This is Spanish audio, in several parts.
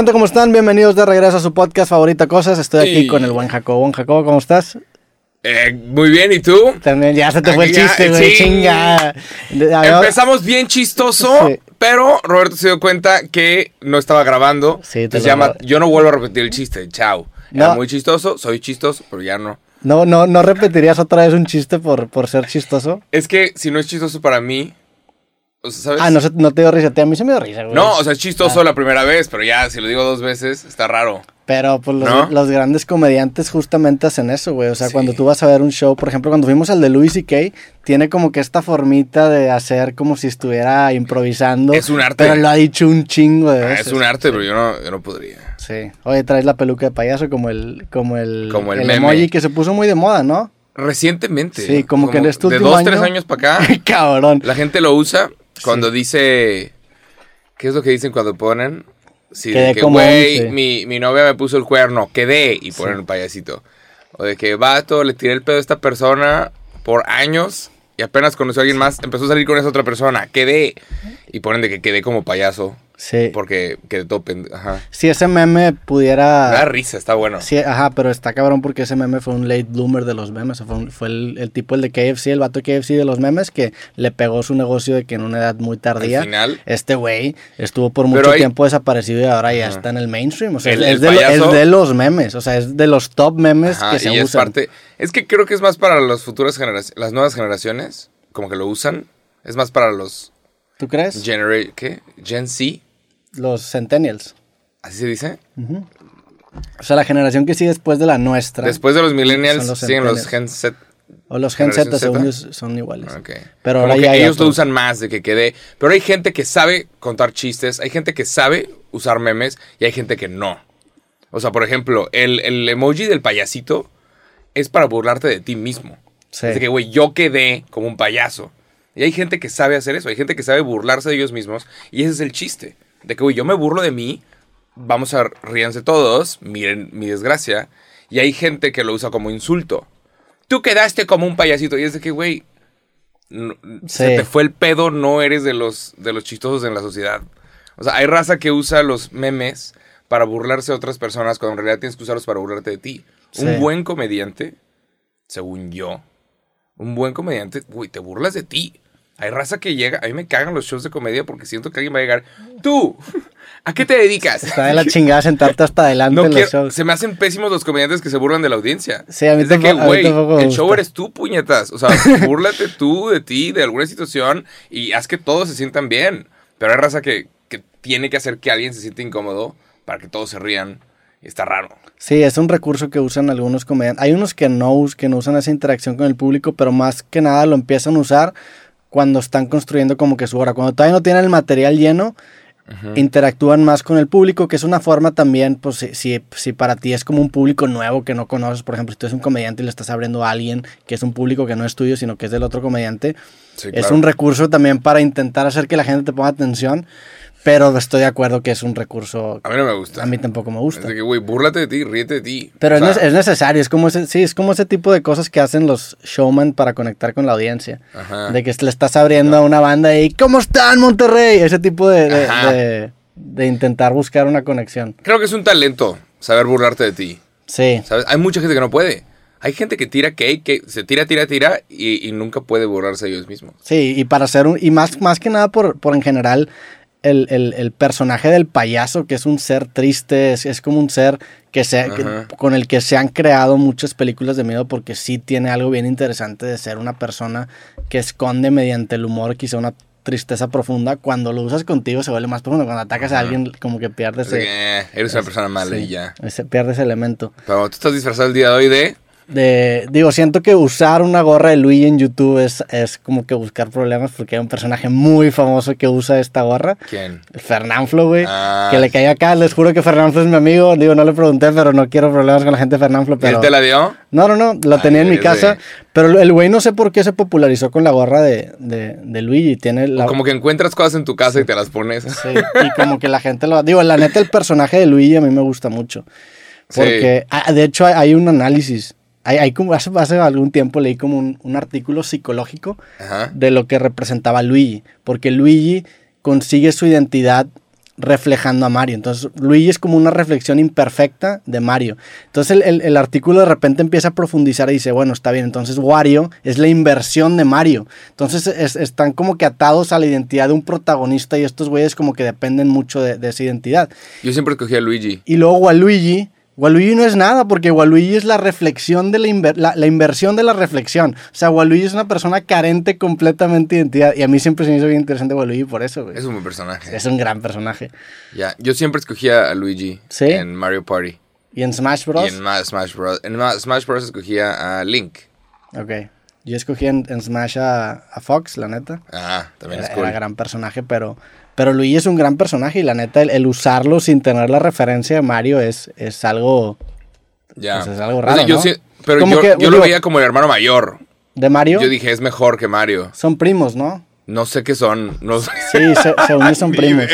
gente? ¿Cómo están? Bienvenidos de regreso a su podcast favorita Cosas. Estoy aquí Sí. con el buen Jacobo. Buen Jacobo, ¿cómo estás? Eh, muy bien, ¿y tú? También ya se te fue el Aquí ya- chiste, güey. sí. Chinga. Empezamos bien chistoso, Sí. pero Roberto se dio cuenta que no estaba grabando. Sí, te llama, yo no vuelvo a repetir el chiste, chao. Era No. muy chistoso, soy chistoso, pero ya no. No, no, no repetirías otra vez un chiste por, por ser chistoso. Es que si no es chistoso para mí, o sea, ¿sabes? Ah, no, no te dio risa. A mí se me dio risa, güey. No, o sea, es chistoso Ah. la primera vez, pero ya si lo digo dos veces, está raro. Pero pues los, ¿No? los grandes comediantes justamente hacen eso, güey. O sea, Sí. cuando tú vas a ver un show, por ejemplo, cuando fuimos al de Louis C.K., tiene como que esta formita de hacer como si estuviera improvisando. Es un arte. Pero lo ha dicho un chingo de Ah, veces. es un arte, pero yo no, yo no podría. Sí. Oye, traes la peluca de payaso como el, como el, Como el el meme. emoji que se puso muy de moda, ¿no? Recientemente. Sí, como que en este De dos, tres año- años para acá. Cabrón. La gente lo usa cuando dice. ¿Qué es lo que dicen cuando ponen? Sí, Quedé de que, güey, once". mi, mi novia me puso el cuerno, quedé, y ponen un payasito. O de que, vato, le tiré el pedo a esta persona por años y apenas conoció a alguien más, empezó a salir con esa otra persona, quedé. Y ponen de que quedé como payaso, Sí. porque quedé todo pende- Ajá. Si ese meme Me da pudiera... risa, está bueno. Sí, ajá, pero está cabrón porque ese meme fue un late bloomer de los memes. Fue, un- fue el, el tipo, el de KFC, el vato KFC de los memes, que le pegó su negocio de que en una edad muy tardía. Al final, Este güey estuvo por mucho hay- tiempo desaparecido y ahora ya Ajá. está en el mainstream. O sea, El- es, el de, es los memes. O sea, es de los top memes Ajá, que se y es usan. parte. Es que creo que es más para las futuras generaciones, las nuevas generaciones, como que lo usan. Es más para los ¿Tú crees? Genera ¿qué? Gen Z, Los centennials. así se dice. O sea, la generación que sigue después de la nuestra. Después de los millennials los siguen los Gen. Z. o los Gen Z, según ellos, son iguales. Pero ahora ya ellos lo usan más de que quede. Pero hay gente que sabe contar chistes, hay gente que sabe usar memes y hay gente que no. O sea, por ejemplo, el, el emoji del payasito es para burlarte de ti mismo. Sí. Es de que, güey, yo quedé como un payaso. Y hay gente que sabe hacer eso, hay gente que sabe burlarse de ellos mismos. Y ese es el chiste. De que, güey, yo me burlo de mí, vamos a ríanse todos, miren mi desgracia. Y hay gente que lo usa como insulto. Tú quedaste como un payasito. Y es de que, güey, no- se te fue el pedo, no eres de los, de los chistosos en la sociedad. O sea, hay raza que usa los memes para burlarse de otras personas cuando en realidad tienes que usarlos para burlarte de ti. Sí. Un buen comediante, según yo, un buen comediante, güey, te burlas de ti. Hay raza que llega, a mí me cagan los shows de comedia porque siento que alguien va a llegar, tú, ¿a qué te dedicas? Está de la chingada sentarte hasta adelante No en los quiero- shows. se me hacen pésimos los comediantes que se burlan de la audiencia. Sí, a mí es de que, güey, el show eres tú, puñetas. O sea, búrlate tú de ti, de alguna situación y haz que todos se sientan bien. Pero hay raza que, que tiene que hacer que alguien se sienta incómodo para que todos se rían. Está raro. Sí, es un recurso que usan algunos comediantes. Hay unos que no, que no usan esa interacción con el público, pero más que nada lo empiezan a usar cuando están construyendo como que su obra. Cuando todavía no tienen el material lleno, interactúan más con el público, que es una forma también, pues si, si, si para ti es como un público nuevo que no conoces, por ejemplo, si tú eres un comediante y le estás abriendo a alguien que es un público que no es tuyo, sino que es del otro comediante, Sí, es un recurso también para intentar hacer que la gente te ponga atención, pero estoy de acuerdo que es un recurso A mí no me gusta. a mí tampoco me Es gusta. de que, güey, búrlate de ti, ríete de ti. Pero es, es necesario, es como ese, sí, es como ese tipo de cosas que hacen los showman para conectar con la audiencia. Ajá. De que le estás abriendo a una banda y ¿cómo están Monterrey? Ese tipo de, de, Ajá. de- de intentar buscar una conexión. Creo que es un talento saber burlarte de ti. Sí, ¿Sabes? Hay mucha gente que no puede. Hay gente que tira cake, que se tira, tira, tira y, y nunca puede burlarse de ellos mismos. sí, y para hacer un, y más, más que nada por, por en general el, el- el personaje del payaso, que es un ser triste, es, es como un ser que se, que- con el que se han creado muchas películas de miedo porque sí tiene algo bien interesante de ser una persona que esconde mediante el humor quizá una tristeza profunda. Cuando lo usas contigo se vuelve más profundo. Cuando atacas a alguien como que pierdes que, eh, eres una persona mala sí, y ya. ese- pierde ese elemento. Pero tú estás disfrazado el día de hoy de... De, digo, siento que usar una gorra de Luigi en YouTube es, es como que buscar problemas porque hay un personaje muy famoso que usa esta gorra. ¿Quién? Fernanflo, güey. Ah. Que le cayó acá. Les juro que Fernanflo es mi amigo. Digo, no le pregunté, pero no quiero problemas con la gente de Fernanflo. Pero... ¿Él te la dio? No, no, no. Lo Ay, tenía en mi casa. Pero el güey no sé por qué se popularizó con la gorra de, de, de Luigi. Tiene la... Como que encuentras cosas en tu casa y te las pones. Sí, y como que la gente lo... Digo, la neta, el personaje de Luigi a mí me gusta mucho. Porque, ah, de hecho, hay un análisis. Hay, hay como, hace, hace algún tiempo leí como un, un artículo psicológico Ajá. de lo que representaba Luigi. Porque Luigi consigue su identidad reflejando a Mario. Entonces, Luigi es como una reflexión imperfecta de Mario. Entonces, el, el- el artículo de repente empieza a profundizar y dice, bueno, está bien, entonces Wario es la inversión de Mario. Entonces, es- están como que atados a la identidad de un protagonista y estos güeyes como que dependen mucho de, de esa identidad. Yo siempre escogí a Luigi. Y luego Waluigi, Waluigi no es nada porque Waluigi es la reflexión de la, inver- la, la inversión de la reflexión. O sea, Waluigi es una persona carente completamente de identidad. Y a mí siempre se me hizo bien interesante Waluigi por eso, güey. Es un buen personaje. Es un gran personaje. Ya, yo siempre escogía a Luigi ¿Sí? en Mario Party. ¿Y en Smash Bros? Y en Ma- Smash Bros. En Ma- Smash Bros. escogía a Link. Ok. Yo escogí en, en Smash a, a Fox, la neta. Ah, también Era, es cool. era gran personaje, pero, pero Luigi es un gran personaje y la neta, el, el usarlo sin tener la referencia de Mario es, es algo Ya. pues es algo O sea, raro, yo ¿no? sí- pero yo, que, yo digo- lo veía como el hermano mayor. de Mario. Yo dije, es mejor que Mario. Son primos, ¿no? No sé qué son. No sé. Sí, se, según yo son primos.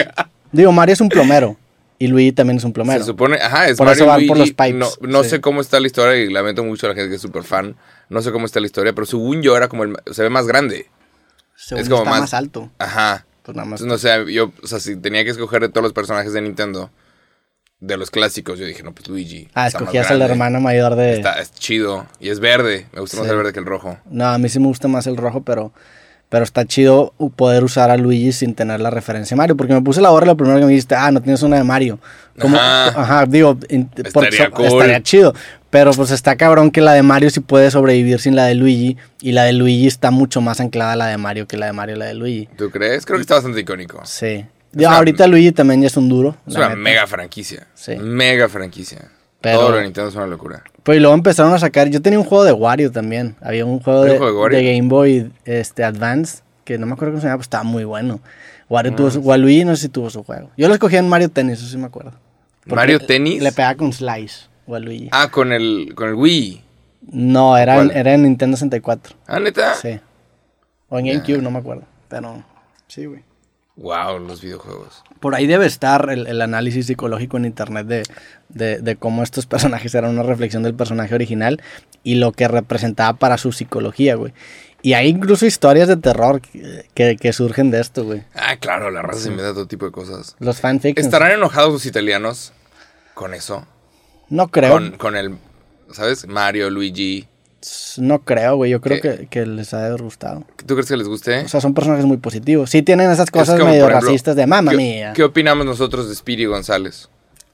Digo, Mario es un plomero y Luigi también es un plomero. Se supone, ajá, es Por Mario eso van por los pipes, No, no sí. sé cómo está la historia y lamento mucho a la gente que es súper fan. No sé cómo está la historia, pero según yo era como el. Se ve más grande. Según es como está más- más... alto. Ajá. Pues nada más. Entonces, no sé, yo, o sea, si tenía que escoger de todos los personajes de Nintendo, de los clásicos, yo dije, no, pues Luigi. ah, escogías al hermano mayor de... Está, es chido. Y es verde. Me gusta más el verde que el rojo. No, a mí sí me gusta más el rojo, pero, pero está chido poder usar a Luigi sin tener la referencia de Mario. Porque me puse la hora lo primero que me dijiste, ah, no tienes una de Mario. Como, Ajá. ajá. digo, Estaría so- cool. estaría chido. Pero pues está cabrón que la de Mario sí puede sobrevivir sin la de Luigi. Y la de Luigi está mucho más anclada a la de Mario que la de Mario y la de Luigi. ¿Tú crees? Creo que está bastante icónico. Sí. Una- ahorita Luigi también ya es un duro. Es una neta. mega franquicia. Sí. Mega franquicia. Pero- Todo lo de Nintendo es una locura. Pues y luego empezaron a sacar. Yo tenía un juego de Wario también. Había un juego, ¿Había de, un juego de Wario? de Game Boy este, Advance. Que no me acuerdo cómo se llama, pues estaba muy bueno. Wario Ah, tuvo su, Waluigi no sé si tuvo su juego. Yo lo escogí en Mario Tennis, eso sí me acuerdo. ¿Mario Tennis? Le pegaba con Slice, Waluigi. Ah, con el, con el Wii. no, era en, era en Nintendo 64. Ah, neta. Sí. O en GameCube, no me acuerdo. Pero sí, güey. Wow, los videojuegos. Por ahí debe estar el, el análisis psicológico en internet de, de, de cómo estos personajes eran una reflexión del personaje original y lo que representaba para su psicología, güey. Y hay incluso historias de terror que, que- que surgen de esto, güey. Ah, claro, la raza se inventa todo tipo de cosas. Los fanfics. ¿Estarán enojados los italianos con eso? No creo. Con, con el, ¿sabes? Mario, Luigi. No creo, güey. Yo creo que, que les ha gustado. ¿Tú crees que les guste? O sea, son personajes muy positivos. Sí tienen esas cosas como, medio ejemplo, racistas de mamá ¿qué, mía. ¿Qué opinamos nosotros de Speedy González?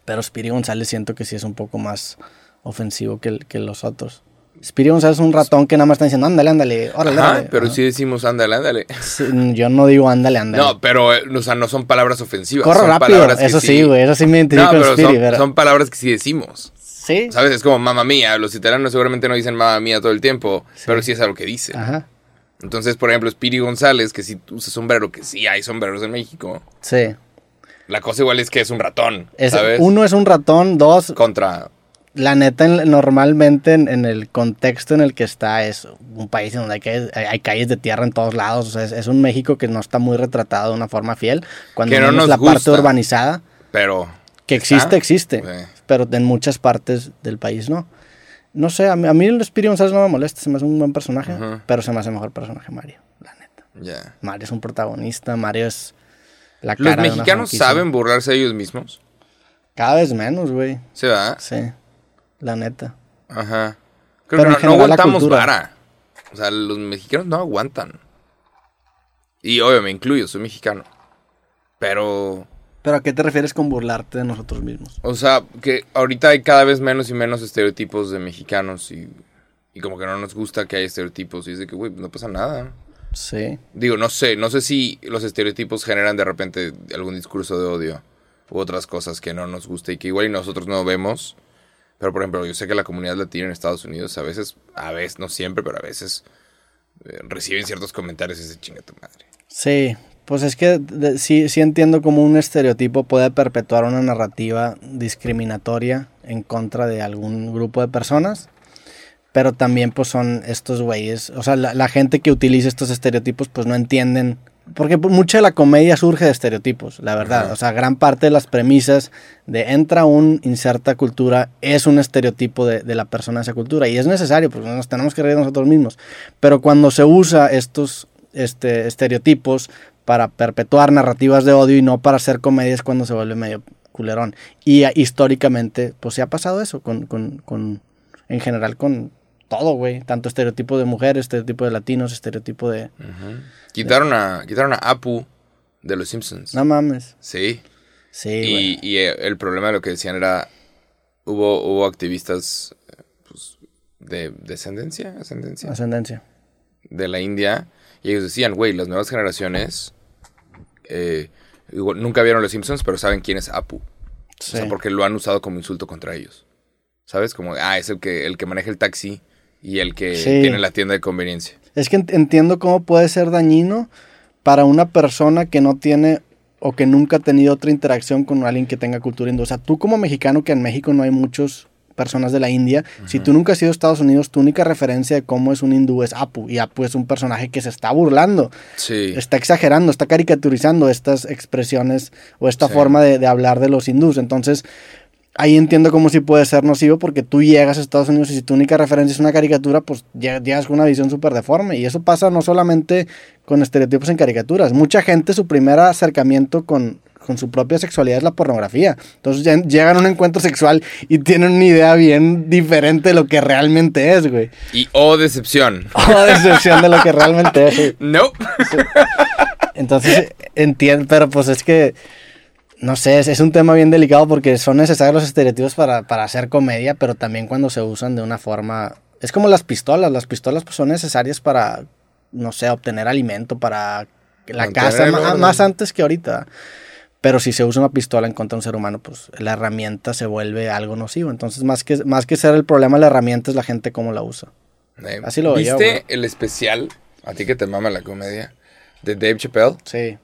Pero Spiri González siento que sí es un poco más ofensivo que, que los otros. Spiri González es un ratón que nada más está diciendo, ándale, ándale, órale, Ajá, órale". pero Ajá. sí decimos ándale, ándale. Sí, yo no digo ándale, ándale. No, pero, eh, o sea, no son palabras ofensivas. Corro son rápido, palabras que eso sí, güey, eso sí me identifico No, con pero Spiri, son, pero- son palabras que sí decimos. Sí. ¿Sabes? Es como mamá mía. Los italianos seguramente no dicen mamá mía todo el tiempo, pero sí es algo que dicen. Ajá. Entonces, por ejemplo, Speedy González, que si usa sombrero, que sí hay sombreros en México, Sí. la cosa igual es que es un ratón, Es- ¿sabes? uno es un ratón, dos, Contra... la neta, en- normalmente en, en el contexto en el que está es un país en donde hay calles, hay- hay calles de tierra en todos lados. O sea, es, es un México que no está muy retratado de una forma fiel. Cuando no nos la parte urbanizada, Pero... que existe, ¿Está? existe. Sí. Pero en muchas partes del país no. No sé, a mí, a mí el Speedy González no me molesta, se me hace un buen personaje, pero se me hace mejor personaje Mario, la neta. Mario es un protagonista, Mario es la cara ¿Los de una mexicanos saben burlarse de ellos mismos? Cada vez menos, güey. ¿Se va? Sí, la neta. Ajá. Creo Pero que no, general aguantamos vara. O sea, los mexicanos no aguantan. Y obvio, me incluyo, soy mexicano. Pero, ¿Pero a qué te refieres con burlarte de nosotros mismos? o sea, que ahorita hay cada vez menos y menos estereotipos de mexicanos y, y como que no nos gusta que haya estereotipos. Y es de que, güey, no pasa nada. Sí. Digo, no sé, no sé si los estereotipos generan de repente algún discurso de odio u otras cosas que no nos gusta y que igual y nosotros no vemos. Pero por ejemplo, yo sé que la comunidad latina en Estados Unidos a veces, a veces, no siempre, pero a veces eh, reciben ciertos comentarios y se chinga tu madre. Sí, pues es que sí, sí entiendo cómo un estereotipo puede perpetuar una narrativa discriminatoria en contra de algún grupo de personas, pero también pues son estos güeyes, o sea, la, la gente que utiliza estos estereotipos pues no entienden, porque pues, mucha de la comedia surge de estereotipos, la verdad, Ajá. o sea, gran parte de las premisas de entra un, inserta cultura, es un estereotipo de, de la persona de esa cultura, y es necesario, porque nos tenemos que reír nosotros mismos, pero cuando se usa estos este, estereotipos para perpetuar narrativas de odio y no para hacer comedias cuando se vuelve medio culerón. Y ah, históricamente, pues se ha pasado eso con, con, con en general con todo, güey. Tanto estereotipo de mujeres, estereotipo de latinos, estereotipo de... Quitaron, a, quitaron a Apu de los Simpsons. No mames. Sí. Sí, Y, y, eh, el problema de lo que decían era, hubo, hubo activistas pues, de descendencia, ascendencia, Ascendencia. de la India, y ellos decían, güey, las nuevas generaciones eh, igual, nunca vieron los Simpsons, pero saben quién es Apu. Sí. O sea, porque lo han usado como insulto contra ellos. ¿Sabes? Como, ah, es el que, el que maneja el taxi y el que Sí. tiene la tienda de conveniencia. Es que ent- entiendo cómo puede ser dañino para una persona que no tiene o que nunca ha tenido otra interacción con alguien que tenga cultura hindú. O sea, tú como mexicano, que en México no hay muchas personas de la India, si tú nunca has ido a Estados Unidos, tu única referencia de cómo es un hindú es Apu. Y Apu es un personaje que se está burlando, Sí. está exagerando, está caricaturizando estas expresiones o esta Sí. forma de, de hablar de los hindús. Entonces, ahí entiendo cómo sí puede ser nocivo porque tú llegas a Estados Unidos y si tu única referencia es una caricatura, pues lleg- llegas con una visión súper deforme. Y eso pasa no solamente con estereotipos en caricaturas. Mucha gente su primer acercamiento con, con su propia sexualidad es la pornografía. Entonces ya- llegan a un encuentro sexual y tienen una idea bien diferente de lo que realmente es, güey. Y oh, decepción. O decepción de lo que realmente es. güey. No. Entonces, entiendo, pero pues es que, no sé, es, es un tema bien delicado porque son necesarios los estereotipos para, para hacer comedia, pero también cuando se usan de una forma... Es como las pistolas, las pistolas pues, son necesarias para, no sé, obtener alimento, para la Mantener casa, más antes que ahorita. Pero si se usa una pistola en contra de un ser humano, pues la herramienta se vuelve algo nocivo. Entonces, más que, más que ser el problema de la herramienta, es la gente cómo la usa. Eh, Así lo yo, ¿Viste el especial, a ti que te mama la comedia, de Dave Chappelle? Sí,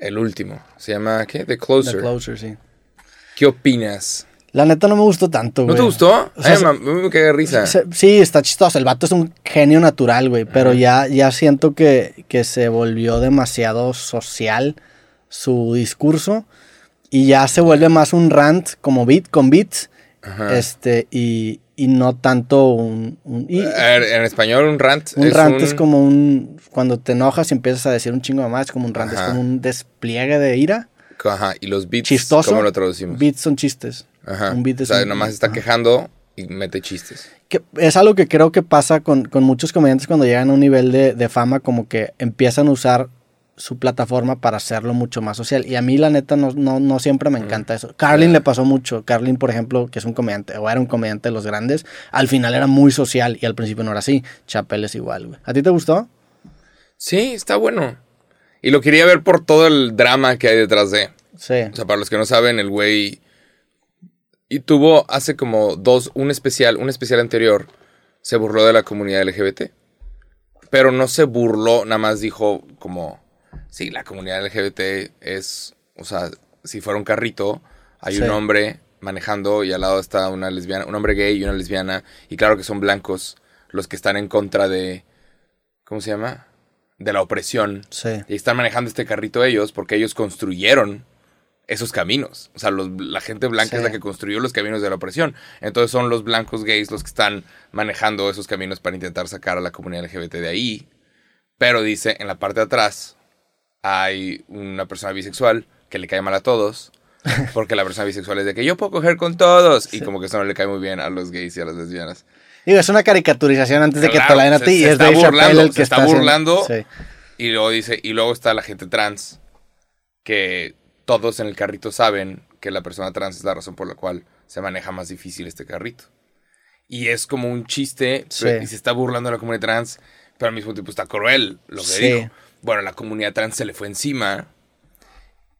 El último. Se llama, ¿qué? The Closer. The Closer, sí. ¿Qué opinas? La neta no me gustó tanto, ¿No güey. te gustó? O sea, Ay, se- me cagué risa. Se- Sí, está chistoso. El vato es un genio natural, güey. Pero ya, ya siento que, que se volvió demasiado social su discurso. Y ya se vuelve más un rant como beat, con beats. Ajá. Este, y, y no tanto un. un- y- en español un rant un es rant un- es como un. Cuando te enojas y empiezas a decir un chingo de más, es como un rant, es Ajá. como un despliegue de ira. Ajá, y los beats, Chistoso. ¿cómo lo traducimos? Beats son chistes. Ajá. Un beat o es sea, un- nomás está ajá. quejando y mete chistes. que es algo que creo que pasa con, con muchos comediantes cuando llegan a un nivel de, de fama, como que empiezan a usar su plataforma para hacerlo mucho más social. Y a mí, la neta, no, no, no siempre me encanta eso. Carlin le pasó mucho. Carlin, por ejemplo, que es un comediante, o era un comediante de los grandes, al final era muy social y al principio no era así. Chapel es igual, güey. ¿A ti te gustó? Sí, está bueno. Y lo quería ver por todo el drama que hay detrás de. Sí. O sea, para los que no saben, el güey. Y tuvo hace como dos, un especial, un especial anterior, se burló de la comunidad LGBT. Pero no se burló, nada más dijo como, sí, la comunidad LGBT es, o sea, si fuera un carrito, hay Sí. un hombre manejando y al lado está una lesbiana, un hombre gay y una lesbiana, y claro que son blancos los que están en contra de, ¿cómo se llama? De la opresión. Sí. Y están manejando este carrito ellos porque ellos construyeron esos caminos. O sea, los- la gente blanca Sí. es la que construyó los caminos de la opresión. Entonces son los blancos gays los que están manejando esos caminos para intentar sacar a la comunidad LGBT de ahí. Pero dice, en la parte de atrás hay una persona bisexual que le cae mal a todos. Porque la persona bisexual es de que yo puedo coger con todos. Y como que eso no le cae muy bien a los gays y a las lesbianas. Digo, es una caricaturización antes de que te la den a ti. y es está burlando, el que se está burlando. Sí. Y luego dice, y luego está la gente trans, que todos en el carrito saben que la persona trans es la razón por la cual se maneja más difícil este carrito. Y es como un chiste, Sí. y se está burlando de la comunidad trans, pero al mismo tiempo está cruel lo que Sí. Bueno, la comunidad trans se le fue encima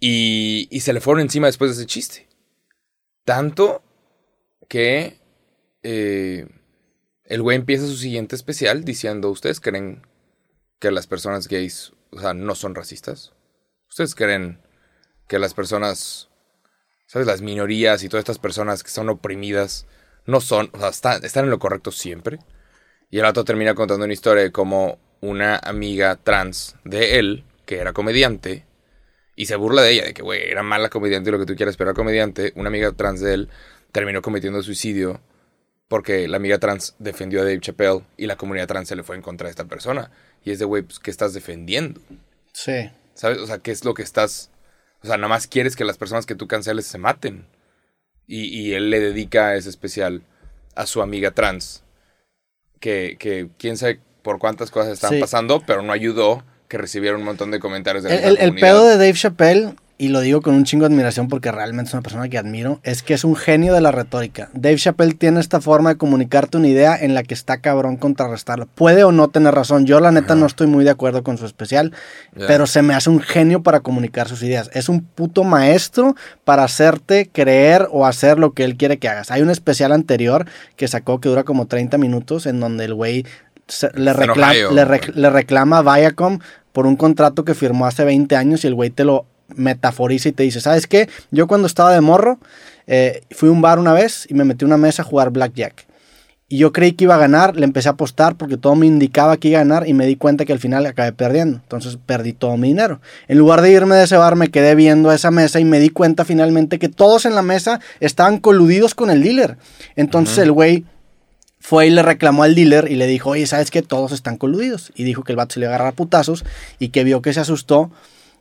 y, y se le fueron encima después de ese chiste. Tanto que eh, el güey empieza su siguiente especial diciendo, ¿ustedes creen que las personas gays, o sea, no son racistas? ¿Ustedes creen que las personas, ¿sabes? Las minorías y todas estas personas que son oprimidas no son, o sea, están, están en lo correcto siempre? Y el rato termina contando una historia de cómo una amiga trans de él, que era comediante, y se burla de ella, de que, güey, era mala comediante y lo que tú quieras, pero era comediante, una amiga trans de él terminó cometiendo suicidio porque la amiga trans defendió a Dave Chappelle y la comunidad trans se le fue en contra de esta persona. Y es de, güey, pues, ¿qué estás defendiendo? Sí. ¿Sabes? O sea, ¿qué es lo que estás... O sea, nada más quieres que las personas que tú canceles se maten. Y, y él le dedica ese especial a su amiga trans. Que, que quién sabe por cuántas cosas están Sí. pasando, pero no ayudó que recibiera un montón de comentarios de la El, el- pedo de Dave Chappelle, y lo digo con un chingo de admiración porque realmente es una persona que admiro, es que es un genio de la retórica. Dave Chappelle tiene esta forma de comunicarte una idea en la que está cabrón contrarrestarla. Puede o no tener razón. Yo la neta Ajá. no estoy muy de acuerdo con su especial, pero se me hace un genio para comunicar sus ideas. Es un puto maestro para hacerte creer o hacer lo que él quiere que hagas. Hay un especial anterior que sacó que dura como 30 minutos en donde el güey se- le, reclama, Ohio, le, rec- güey. le reclama a Viacom por un contrato que firmó hace 20 años y el güey te lo metaforiza y te dice, ¿sabes qué? Yo cuando estaba de morro eh, fui a un bar una vez y me metí a una mesa a jugar blackjack. Y yo creí que iba a ganar, le empecé a apostar porque todo me indicaba que iba a ganar y me di cuenta que al final acabé perdiendo. Entonces perdí todo mi dinero. En lugar de irme de ese bar me quedé viendo esa mesa y me di cuenta finalmente que todos en la mesa estaban coludidos con el dealer. Entonces el güey fue y le reclamó al dealer y le dijo, oye, ¿sabes qué? Todos están coludidos. Y dijo que el vato se le iba a putazos y que vio que se asustó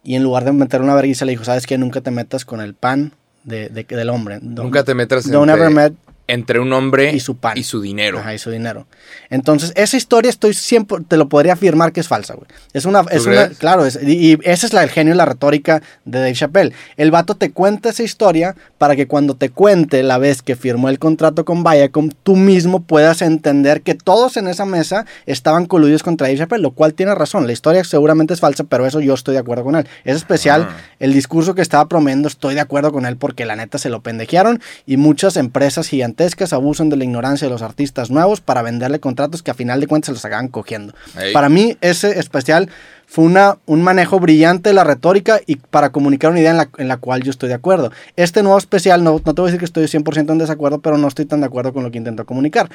y en lugar de meter una vergüenza le dijo, ¿sabes qué? Nunca te metas con el pan de, de- del hombre. Nunca te metas Don't entre, ever met entre un hombre y su pan. y su dinero. Ajá, y su dinero. Entonces, esa historia estoy siempre, te lo podría afirmar que es falsa, güey. Es una, es una, claro, es- y, y ese es la, el genio y la retórica de Dave Chappelle. El vato te cuenta esa historia para que cuando te cuente la vez que firmó el contrato con Viacom, tú mismo puedas entender que todos en esa mesa estaban coludidos contra Dave Chappelle, lo cual tiene razón. La historia seguramente es falsa, pero eso yo estoy de acuerdo con él. Es especial, Ah. el discurso que estaba promoviendo, estoy de acuerdo con él porque la neta se lo pendejearon y muchas empresas gigantescas abusan de la ignorancia de los artistas nuevos para venderle contratos que a final de cuentas se los acaban cogiendo. Para mí ese especial fue una, un manejo brillante de la retórica y para comunicar una idea en la, en la cual yo estoy de acuerdo. Este nuevo especial, no, no te voy a decir que estoy 100% en desacuerdo, pero no estoy tan de acuerdo con lo que intentó comunicar.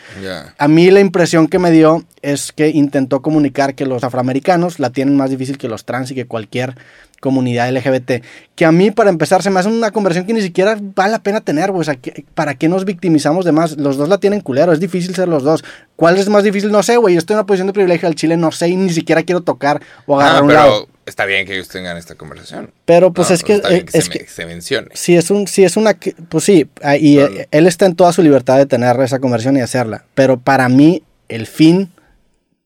A mí la impresión que me dio es que intentó comunicar que los afroamericanos la tienen más difícil que los trans y que cualquier comunidad LGBT. Que a mí, para empezar, se me hace una conversión que ni siquiera vale la pena tener, güey. O sea, ¿qué- ¿para qué nos victimizamos de más? Los dos la tienen culero, es difícil ser los dos. ¿Cuál es más difícil? No sé, güey. Yo estoy en una posición de privilegio al Chile, no sé, y ni siquiera quiero tocar o agarrar Ah, un pero lado. está bien que ellos tengan esta conversación. Pero pues No, es que, está bien eh, que, es se, que se mencione. si es un si es una pues sí ah, y eh, él está en toda su libertad de tener esa conversión y hacerla pero para mí el fin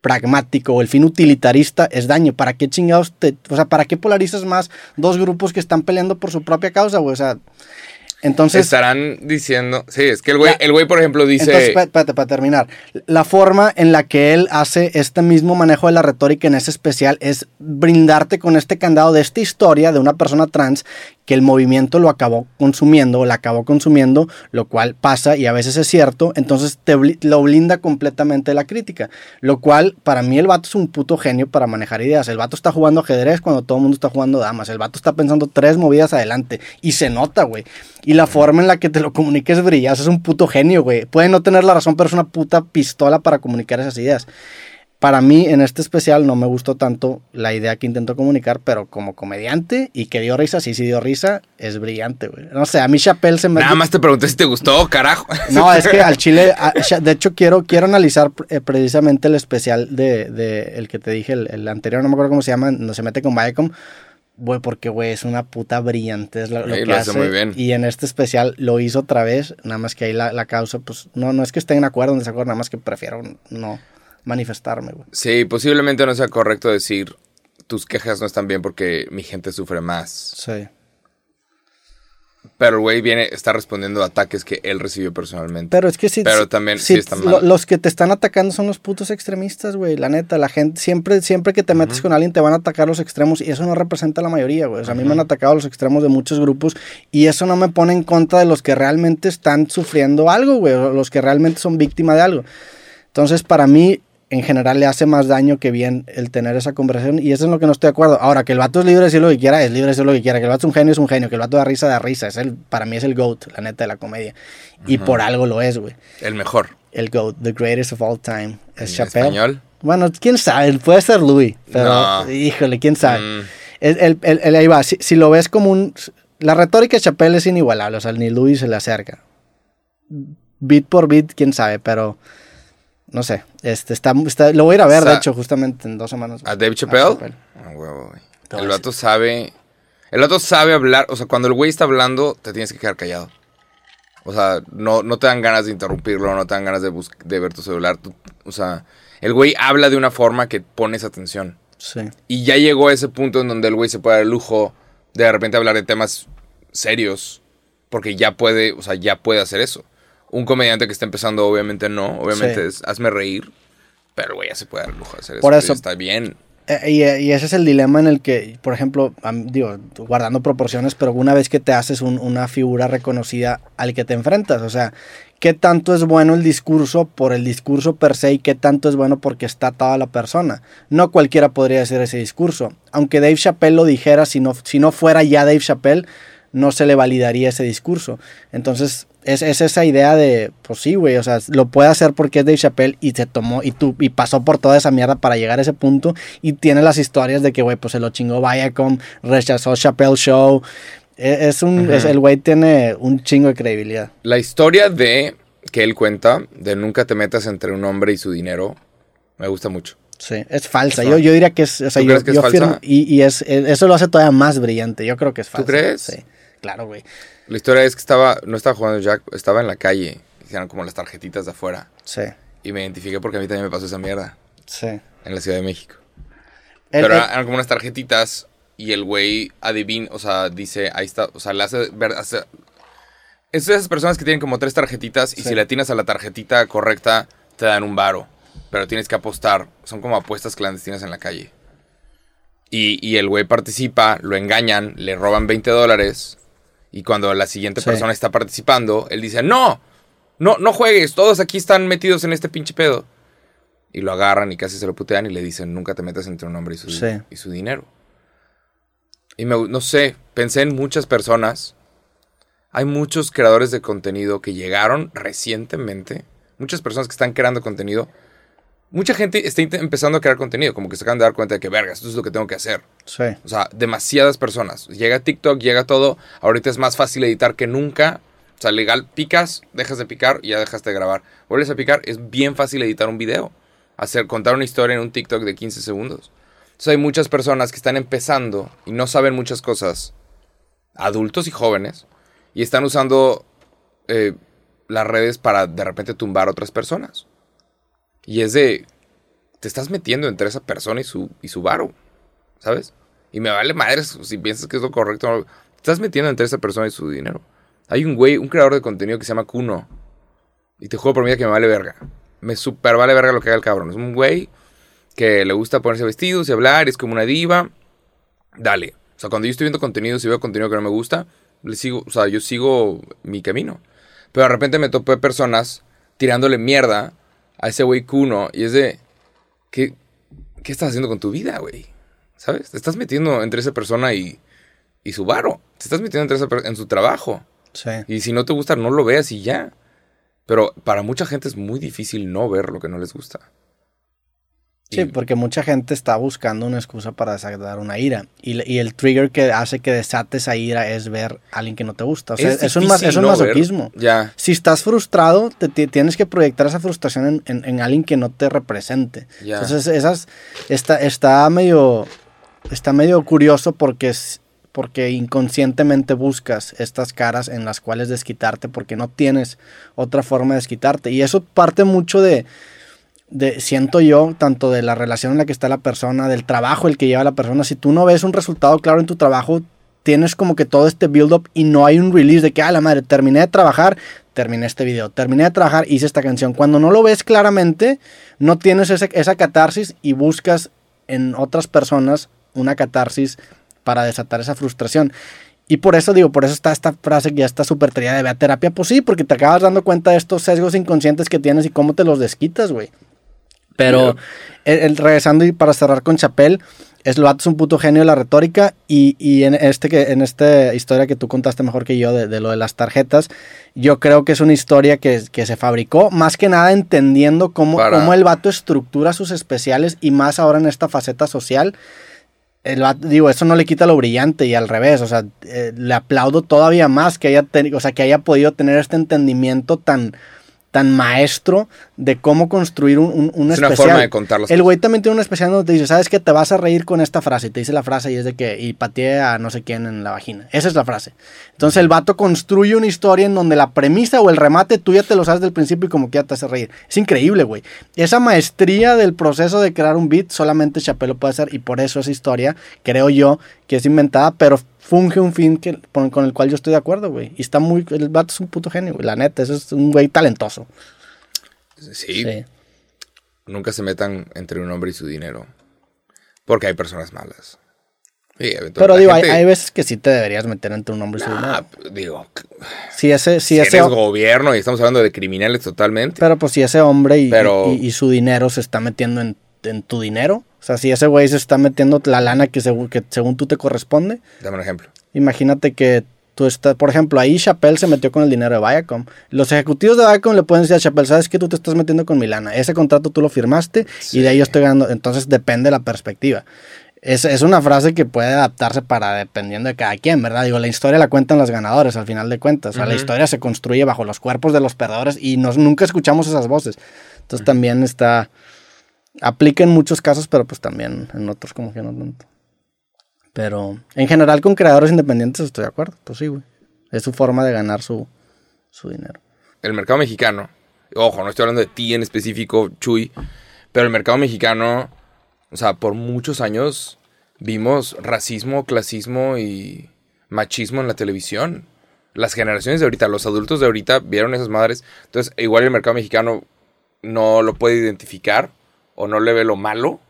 pragmático o el fin utilitarista es daño para qué chingados te o sea para qué polarizas más dos grupos que están peleando por su propia causa güey o sea entonces Estarán diciendo. Sí, es que el güey, el güey, por ejemplo, dice. entonces, espérate, para terminar. La forma en la que él hace este mismo manejo de la retórica en ese especial es brindarte con este candado de esta historia de una persona trans que el movimiento lo acabó consumiendo o la acabó consumiendo, lo cual pasa y a veces es cierto, entonces te lo blinda completamente la crítica, lo cual para mí el vato es un puto genio para manejar ideas, el vato está jugando ajedrez cuando todo el mundo está jugando damas, el vato está pensando tres movidas adelante y se nota, güey, y la forma en la que te lo comuniques brillas, es un puto genio, güey, puede no tener la razón, pero es una puta pistola para comunicar esas ideas. Para mí, en este especial, no me gustó tanto la idea que intentó comunicar, pero como comediante y que dio risa, sí, sí dio risa, es brillante, güey. No sé, a mí Chappelle se me... Nada más te pregunté si te gustó, carajo. No, es que al chile, a- de hecho, quiero, quiero analizar eh, precisamente el especial de, de el que te dije, el, el anterior, no me acuerdo cómo se llama, donde se mete con Viacom. Güey, porque, güey, es una puta brillante. Es lo, lo Sí, que lo hace hace. muy bien. Y en este especial lo hizo otra vez. Nada más que ahí la, la causa, pues, no, no es que estén en acuerdo en desacuerdo, nada más que prefiero no manifestarme, güey. Sí, posiblemente no sea correcto decir tus quejas no están bien porque mi gente sufre más. Sí. Pero el güey viene, está respondiendo a ataques que él recibió personalmente. Pero es que sí. Pero sí- también sí, sí está lo- mal. los que te están atacando son los putos extremistas, güey. La neta, la gente, siempre, siempre que te metes con alguien te van a atacar los extremos y eso no representa a la mayoría, güey. O sea, a mí me han atacado los extremos de muchos grupos y eso no me pone en contra de los que realmente están sufriendo algo, güey. o Los que realmente son víctimas de algo. Entonces, para mí, en general, le hace más daño que bien el tener esa conversación y eso es en lo que no estoy de acuerdo. Ahora, que el vato es libre de decir lo que quiera, es libre de decir lo que quiera. Que el vato es un genio, es un genio. Que el vato da risa, da risa. Es el, para mí es el GOAT, la neta, de la comedia. Y por algo lo es, güey. El mejor. El GOAT, the greatest of all time. Es ¿En Chappelle. español? Bueno, quién sabe, puede ser Louis, pero No. híjole, quién sabe. Mm, El, el- el- el- ahí va, si, si lo ves como un... La retórica de Chappelle es inigualable, o sea, ni Louis se le acerca. Bit por bit, quién sabe, pero... No sé, este, está, está- lo voy a ir a ver, O sea, de hecho, justamente en dos semanas. ¿A Dave A Chappelle? Chappelle. Ah, El vato sabe. El vato sabe hablar. O sea, cuando el güey está hablando, te tienes que quedar callado. O sea, no, no te dan ganas de interrumpirlo, no te dan ganas de, bus- de ver tu celular. tú- o sea, el güey habla de una forma que pones atención. Sí. Y ya llegó a ese punto en donde el güey se puede dar el lujo de de repente hablar de temas serios. Porque ya puede, o sea, ya puede hacer eso. Un comediante que está empezando, obviamente no. Obviamente Sí. es hazme reír. Pero güey ya se puede dar lujo hacer eso. Por eso- Está bien. Eh, Y, y ese es el dilema en el que, por ejemplo, digo, guardando proporciones, pero una vez que te haces un- una figura reconocida al que te enfrentas, o sea, ¿qué tanto es bueno el discurso por el discurso per se y qué tanto es bueno porque está atado a la persona? No cualquiera podría hacer ese discurso. Aunque Dave Chappelle lo dijera, si no, si no fuera ya Dave Chappelle, no se le validaría ese discurso. Entonces, es, es esa idea de, pues sí, güey, o sea, lo puede hacer porque es Dave Chappelle y se tomó y, tu, y pasó por toda esa mierda para llegar a ese punto y tiene las historias de que, güey, pues se lo chingó Viacom, rechazó Chappelle Show. E- Es un, el güey tiene un chingo de credibilidad. La historia de que él cuenta, de nunca te metas entre un hombre y su dinero, me gusta mucho. Sí, es falsa. Yo, yo diría que es, o sea, ¿Tú yo, crees que es yo falsa? firmo- y, y es, es- eso lo hace todavía más brillante. Yo creo que es falsa. crees? Sí, claro, güey. La historia es que estaba, no estaba jugando Jack, estaba en la calle, hicieron como las tarjetitas de afuera. Sí, Y me identifiqué porque a mí también me pasó esa mierda sí. en la Ciudad de México. El- Pero el- eran como unas tarjetitas y el güey adivina, o sea, dice, ahí está, o sea, le hace ver, hace- es de esas personas que tienen como tres tarjetitas y Sí. si le atinas a la tarjetita correcta, te dan un varo. Pero tienes que apostar. Son como apuestas clandestinas en la calle. Y, y el güey participa, lo engañan, le roban 20 dólares. Y cuando la siguiente Sí. persona está participando, él dice, no, no, no juegues, todos aquí están metidos en este pinche pedo. Y lo agarran y casi se lo putean y le dicen, nunca te metas entre un hombre y su, Sí. y su dinero. Y me, no sé, pensé en muchas personas. Hay muchos creadores de contenido que llegaron recientemente. Muchas personas que están creando contenido. Mucha gente está empezando a crear contenido, como que se acaban de dar cuenta de que, verga, esto es lo que tengo que hacer. sí. O sea, demasiadas personas. Llega TikTok, llega todo. Ahorita es más fácil editar que nunca. O sea, legal, picas, dejas de picar y ya dejaste de grabar. Vuelves a picar, es bien fácil editar un video. Hacer, contar una historia en un TikTok de 15 segundos. Entonces hay muchas personas que están empezando y no saben muchas cosas. Adultos y jóvenes. Y están usando eh, las redes para de repente tumbar a otras personas. Y es de... Te estás metiendo entre esa persona y su, y su varo. ¿sabes? Y me vale madres si piensas que es lo correcto. Te estás metiendo entre esa persona y su dinero. Hay un güey, un creador de contenido que se llama Kuno. Y te juego por vida que me vale verga. Me super vale verga lo que haga el cabrón. Es un güey que le gusta ponerse vestidos y hablar, es como una diva. Dale. O sea, cuando yo estoy viendo contenido, si veo contenido que no me gusta, le sigo, o sea, yo sigo mi camino. Pero de repente me topé personas tirándole mierda a ese güey Kuno. Y es de. ¿Qué, qué estás haciendo con tu vida, güey? ¿Sabes? Te estás metiendo entre esa persona y, y su varo. Te estás metiendo entre esa en su trabajo. Sí. Y si no te gusta, no lo veas y ya. Pero para mucha gente es muy difícil no ver lo que no les gusta. Sí, porque mucha gente está buscando una excusa para desatar una ira. Y, el trigger que hace que desates esa ira es ver a alguien que no te gusta. O sea, es, un, es un no masoquismo. Ya. Si estás frustrado, te, ti- tienes que proyectar esa frustración en, en- en alguien que no te represente. Ya. Entonces, esas está, está medio. Está medio curioso porque es. Porque inconscientemente buscas estas caras en las cuales desquitarte porque no tienes otra forma de desquitarte. Y eso parte mucho de, de, siento yo, tanto de la relación en la que está la persona, del trabajo el que lleva la persona. Si tú no ves un resultado claro en tu trabajo, tienes como que todo este build-up y no hay un release de que, ah, la madre, terminé de trabajar, terminé este video, terminé de trabajar, hice esta canción. Cuando no lo ves claramente, no tienes ese- esa catarsis y buscas en otras personas una catarsis para desatar esa frustración. Y por eso digo, por eso está esta frase que ya está súper de ve a terapia. Pues sí, porque te acabas dando cuenta de estos sesgos inconscientes que tienes y cómo te los desquitas, güey. Pero el, el- regresando y para cerrar con Chapel, es lo es un puto genio de la retórica y, y en este que en esta historia que tú contaste mejor que yo de, de lo de las tarjetas, yo creo que es una historia que, que se fabricó más que nada entendiendo cómo, Para- cómo el vato estructura sus especiales y más ahora en esta faceta social. El vato- digo, eso no le quita lo brillante y al revés, o sea, eh, le aplaudo todavía más que haya, teni- o sea, que haya podido tener este entendimiento tan, tan maestro de cómo construir un, un, un Es una forma de contar las El güey también tiene un especial donde te dice, ¿sabes qué? Te vas a reír con esta frase. Y te dice la frase y es de que, y pateé a no sé quién en la vagina. Esa es la frase. Entonces el vato construye una historia en donde la premisa o el remate tú ya te lo sabes del principio y como que ya te hace reír. Es increíble, güey. Esa maestría del proceso de crear un beat solamente Chappelle lo puede hacer y por eso esa historia, creo yo, que es inventada, pero funge un fin que, con, con el cual yo estoy de acuerdo, güey. Y está muy... El vato es un puto genio, güey. La neta, eso es un güey talentoso. Sí, Sí. nunca se metan entre un hombre y su dinero. Porque hay personas malas. Sí, Pero digo, hay, gente- hay veces que sí te deberías meter entre un hombre y su Nah, dinero. digo, Si ese, si si ese, eres gobierno y estamos hablando de criminales totalmente. pero pues si ese hombre y, Pero- y- y su dinero se está metiendo en, en tu dinero, o sea, si ese güey se está metiendo la lana que, según que según tú te corresponde, Dame un ejemplo. imagínate que tú estás, por ejemplo, ahí Chappelle se metió con el dinero de Viacom. Los ejecutivos de Viacom le pueden decir a Chappelle, sabes que tú te estás metiendo con mi lana, ese contrato tú lo firmaste Sí. y de ahí yo estoy ganando, entonces depende de la perspectiva. Es, es una frase que puede adaptarse para dependiendo de cada quien, ¿verdad? Digo, la historia la cuentan los ganadores al final de cuentas. O sea, la historia se construye bajo los cuerpos de los perdedores y nos, nunca escuchamos esas voces. Entonces también está... Aplica en muchos casos, pero pues también en otros como que no tanto. Pero en general con creadores independientes estoy de acuerdo. Pues sí, güey. Es su forma de ganar su, su dinero. El mercado mexicano, ojo, no estoy hablando de ti en específico, Chuy, pero el mercado mexicano, o sea, por muchos años vimos racismo, clasismo y machismo en la televisión. Las generaciones de ahorita, los adultos de ahorita vieron esas madres. Entonces, igual el mercado mexicano no lo puede identificar o no le ve lo malo.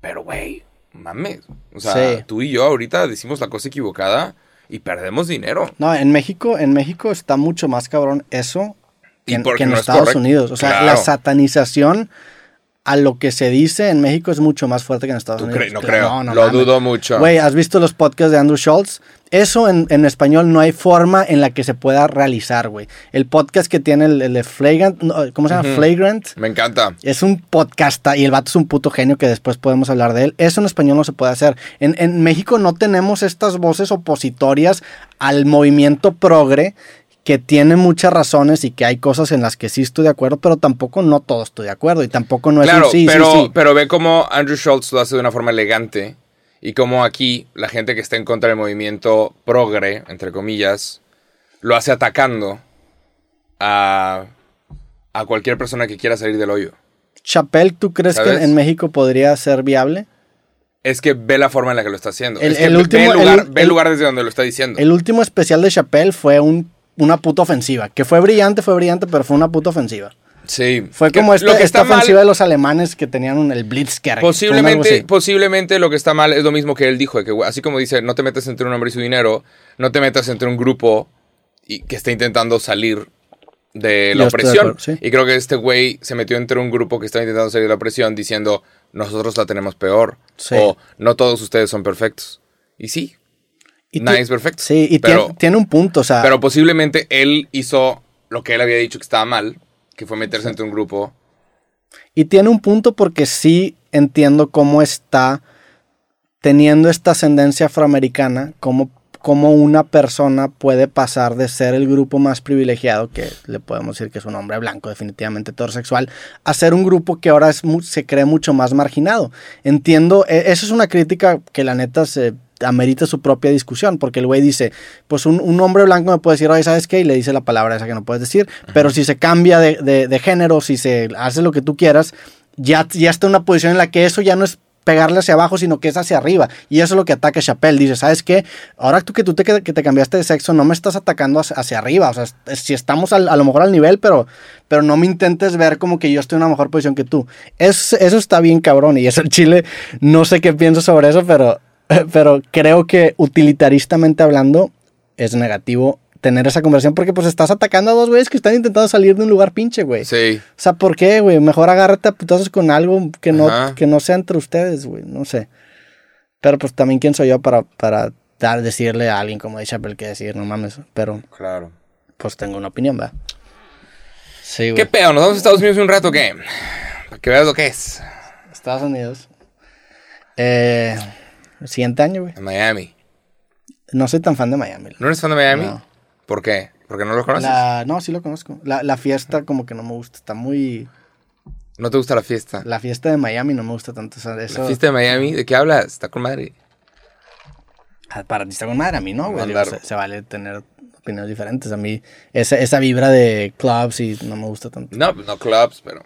Pero, güey, mames. O sea, Sí. tú y yo ahorita decimos la cosa equivocada y perdemos dinero. No, en México, en México está mucho más cabrón eso que, en- que en no Estados. Unidos. O sea, Claro. la satanización a lo que se dice en México es mucho más fuerte que en Estados ¿Tú Unidos. No creo. no Lo mames. dudo mucho. Güey, ¿has visto los podcasts de Andrew Schultz? Eso en, en español no hay forma en la que se pueda realizar, güey. El podcast que tiene el, el de Flagrant, ¿cómo se llama? Flagrant. Me encanta. Es un podcast y el vato es un puto genio que después podemos hablar de él. Eso en español no se puede hacer. En, en México no tenemos estas voces opositorias al movimiento progre que tiene muchas razones y que hay cosas en las que sí estoy de acuerdo, pero tampoco no todo estoy de acuerdo y tampoco no es claro, un sí, pero, sí, sí. pero ve cómo Andrew Schultz lo hace de una forma elegante y cómo aquí la gente que está en contra del movimiento progre, entre comillas, lo hace atacando a, a cualquier persona que quiera salir del hoyo. Chappelle, ¿tú crees ¿Sabes? que en México podría ser viable? Es que ve la forma en la que lo está haciendo. El- es que el último- ve el lugar, el- ve el el- lugar desde donde lo está diciendo. El último especial de Chappelle fue un, una puta ofensiva, que fue brillante, fue brillante, pero fue una puta ofensiva. Sí. Fue como esta, lo que esta está mal- ofensiva de los alemanes que tenían un- el Blitzkrieg. Posiblemente, posiblemente lo que está mal es lo mismo que él dijo, que así como dice, no te metas entre un hombre y su dinero, no te metas entre un grupo y, que está intentando salir de la Yo estoy de opresión. acuerdo, sí. Y creo que este güey se metió entre un grupo que está intentando salir de la opresión diciendo, nosotros la tenemos peor. Sí. O no todos ustedes son perfectos. Y sí, Y nadie es perfecto. Sí, y pero, tiene, tiene un punto, o sea, pero posiblemente él hizo lo que él había dicho que estaba mal, que fue meterse entre un grupo. y tiene un punto porque sí entiendo cómo está teniendo esta ascendencia afroamericana, cómo, cómo una persona puede pasar de ser el grupo más privilegiado, que le podemos decir que es un hombre blanco, definitivamente heterosexual, a ser un grupo que ahora es se cree mucho más marginado. Entiendo, e- eso es una crítica que la neta se amerita su propia discusión, porque el güey dice, pues un, un hombre blanco me puede decir, oye, ¿sabes qué? Y le dice la palabra esa que no puedes decir, pero si se cambia de, de- de género, si se hace lo que tú quieras, ya, ya está en una posición en la que eso ya no es pegarle hacia abajo, sino que es hacia arriba. Y eso es lo que ataca Chappelle. Dice, ¿sabes qué? Ahora tú que tú te, que te cambiaste de sexo, no me estás atacando hacia, hacia arriba. O sea, si estamos al- a lo mejor al nivel, pero, pero no me intentes ver como que yo estoy en una mejor posición que tú. Es, eso está bien cabrón. Y eso en Chile, no sé qué pienso sobre eso, pero, pero creo que utilitaristamente hablando, es negativo tener esa conversación porque pues estás atacando a dos güeyes que están intentando salir de un lugar pinche, güey. Sí. O sea, ¿por qué, güey? Mejor agárrate a putazos con algo que no, Ajá. que no sea entre ustedes, güey. No sé. Pero pues también quién soy yo para, para dar, decirle a alguien como de Chappelle que decir, no mames. Pero Claro. pues tengo una opinión, ¿verdad? Sí, güey. ¿Qué pedo? ¿Nos vamos a Estados Unidos un rato qué? Para que veas lo que es. Estados Unidos. Eh, el siguiente año, güey. En Miami. No soy tan fan de Miami. ¿No eres fan de Miami? No. ¿Por qué? Porque no lo conoces. La, no, sí lo conozco. La, la fiesta como que no me gusta. Está muy... ¿No te gusta la fiesta? La fiesta de Miami no me gusta tanto. o sea, eso, La fiesta de Miami, ¿de qué hablas? Está con madre. Ah, Para ti está con madre, a mí no, güey. Digo, Se, se vale tener opiniones diferentes. A mí esa, esa vibra de clubs y no me gusta tanto. No, pues no clubs, pero.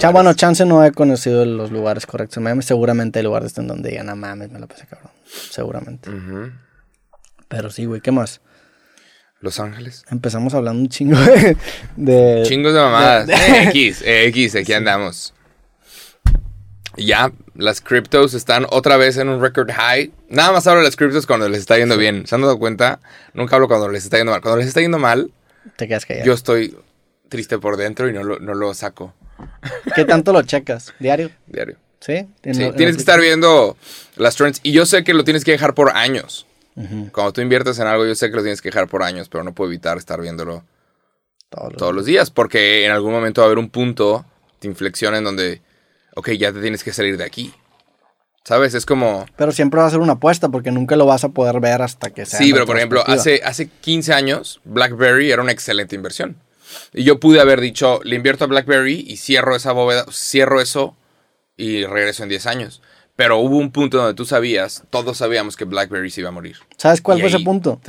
Hay bueno, chance no he conocido los lugares correctos en Miami. Seguramente hay lugares en donde digan, no mames, me la pasé cabrón. Seguramente. Pero sí, güey, ¿qué más? Los Ángeles. Empezamos hablando un chingo de... de- Chingos de mamadas. de- Eh, X, eh, X, aquí andamos. Y Ya, las cryptos están otra vez en un record high. Nada más hablo de las cryptos cuando les está yendo bien. ¿Se han dado cuenta? Nunca hablo cuando les está yendo mal. Cuando les está yendo mal, Te quedas callado. yo estoy triste por dentro y no lo, no lo saco ¿Qué tanto lo checas? ¿Diario? diario. ¿Sí? Sí, lo- tienes que estar viendo las trends. Y yo sé que lo tienes que dejar por años. Ujú, Cuando tú inviertes en algo, yo sé que lo tienes que dejar por años, pero no puedo evitar estar viéndolo todos los- todos los días, porque en algún momento va a haber un punto de inflexión en donde, ok, ya te tienes que salir de aquí. ¿Sabes? Es como... Pero siempre va a ser una apuesta porque nunca lo vas a poder ver hasta que sea. Sí, pero por ejemplo, hace, hace 15 años, BlackBerry era una excelente inversión. Y yo pude haber dicho, le invierto a BlackBerry y cierro esa bóveda, cierro eso y regreso en 10 años. Pero hubo un punto donde tú sabías, todos sabíamos que BlackBerry se iba a morir. ¿Sabes cuál Y fue ese punto?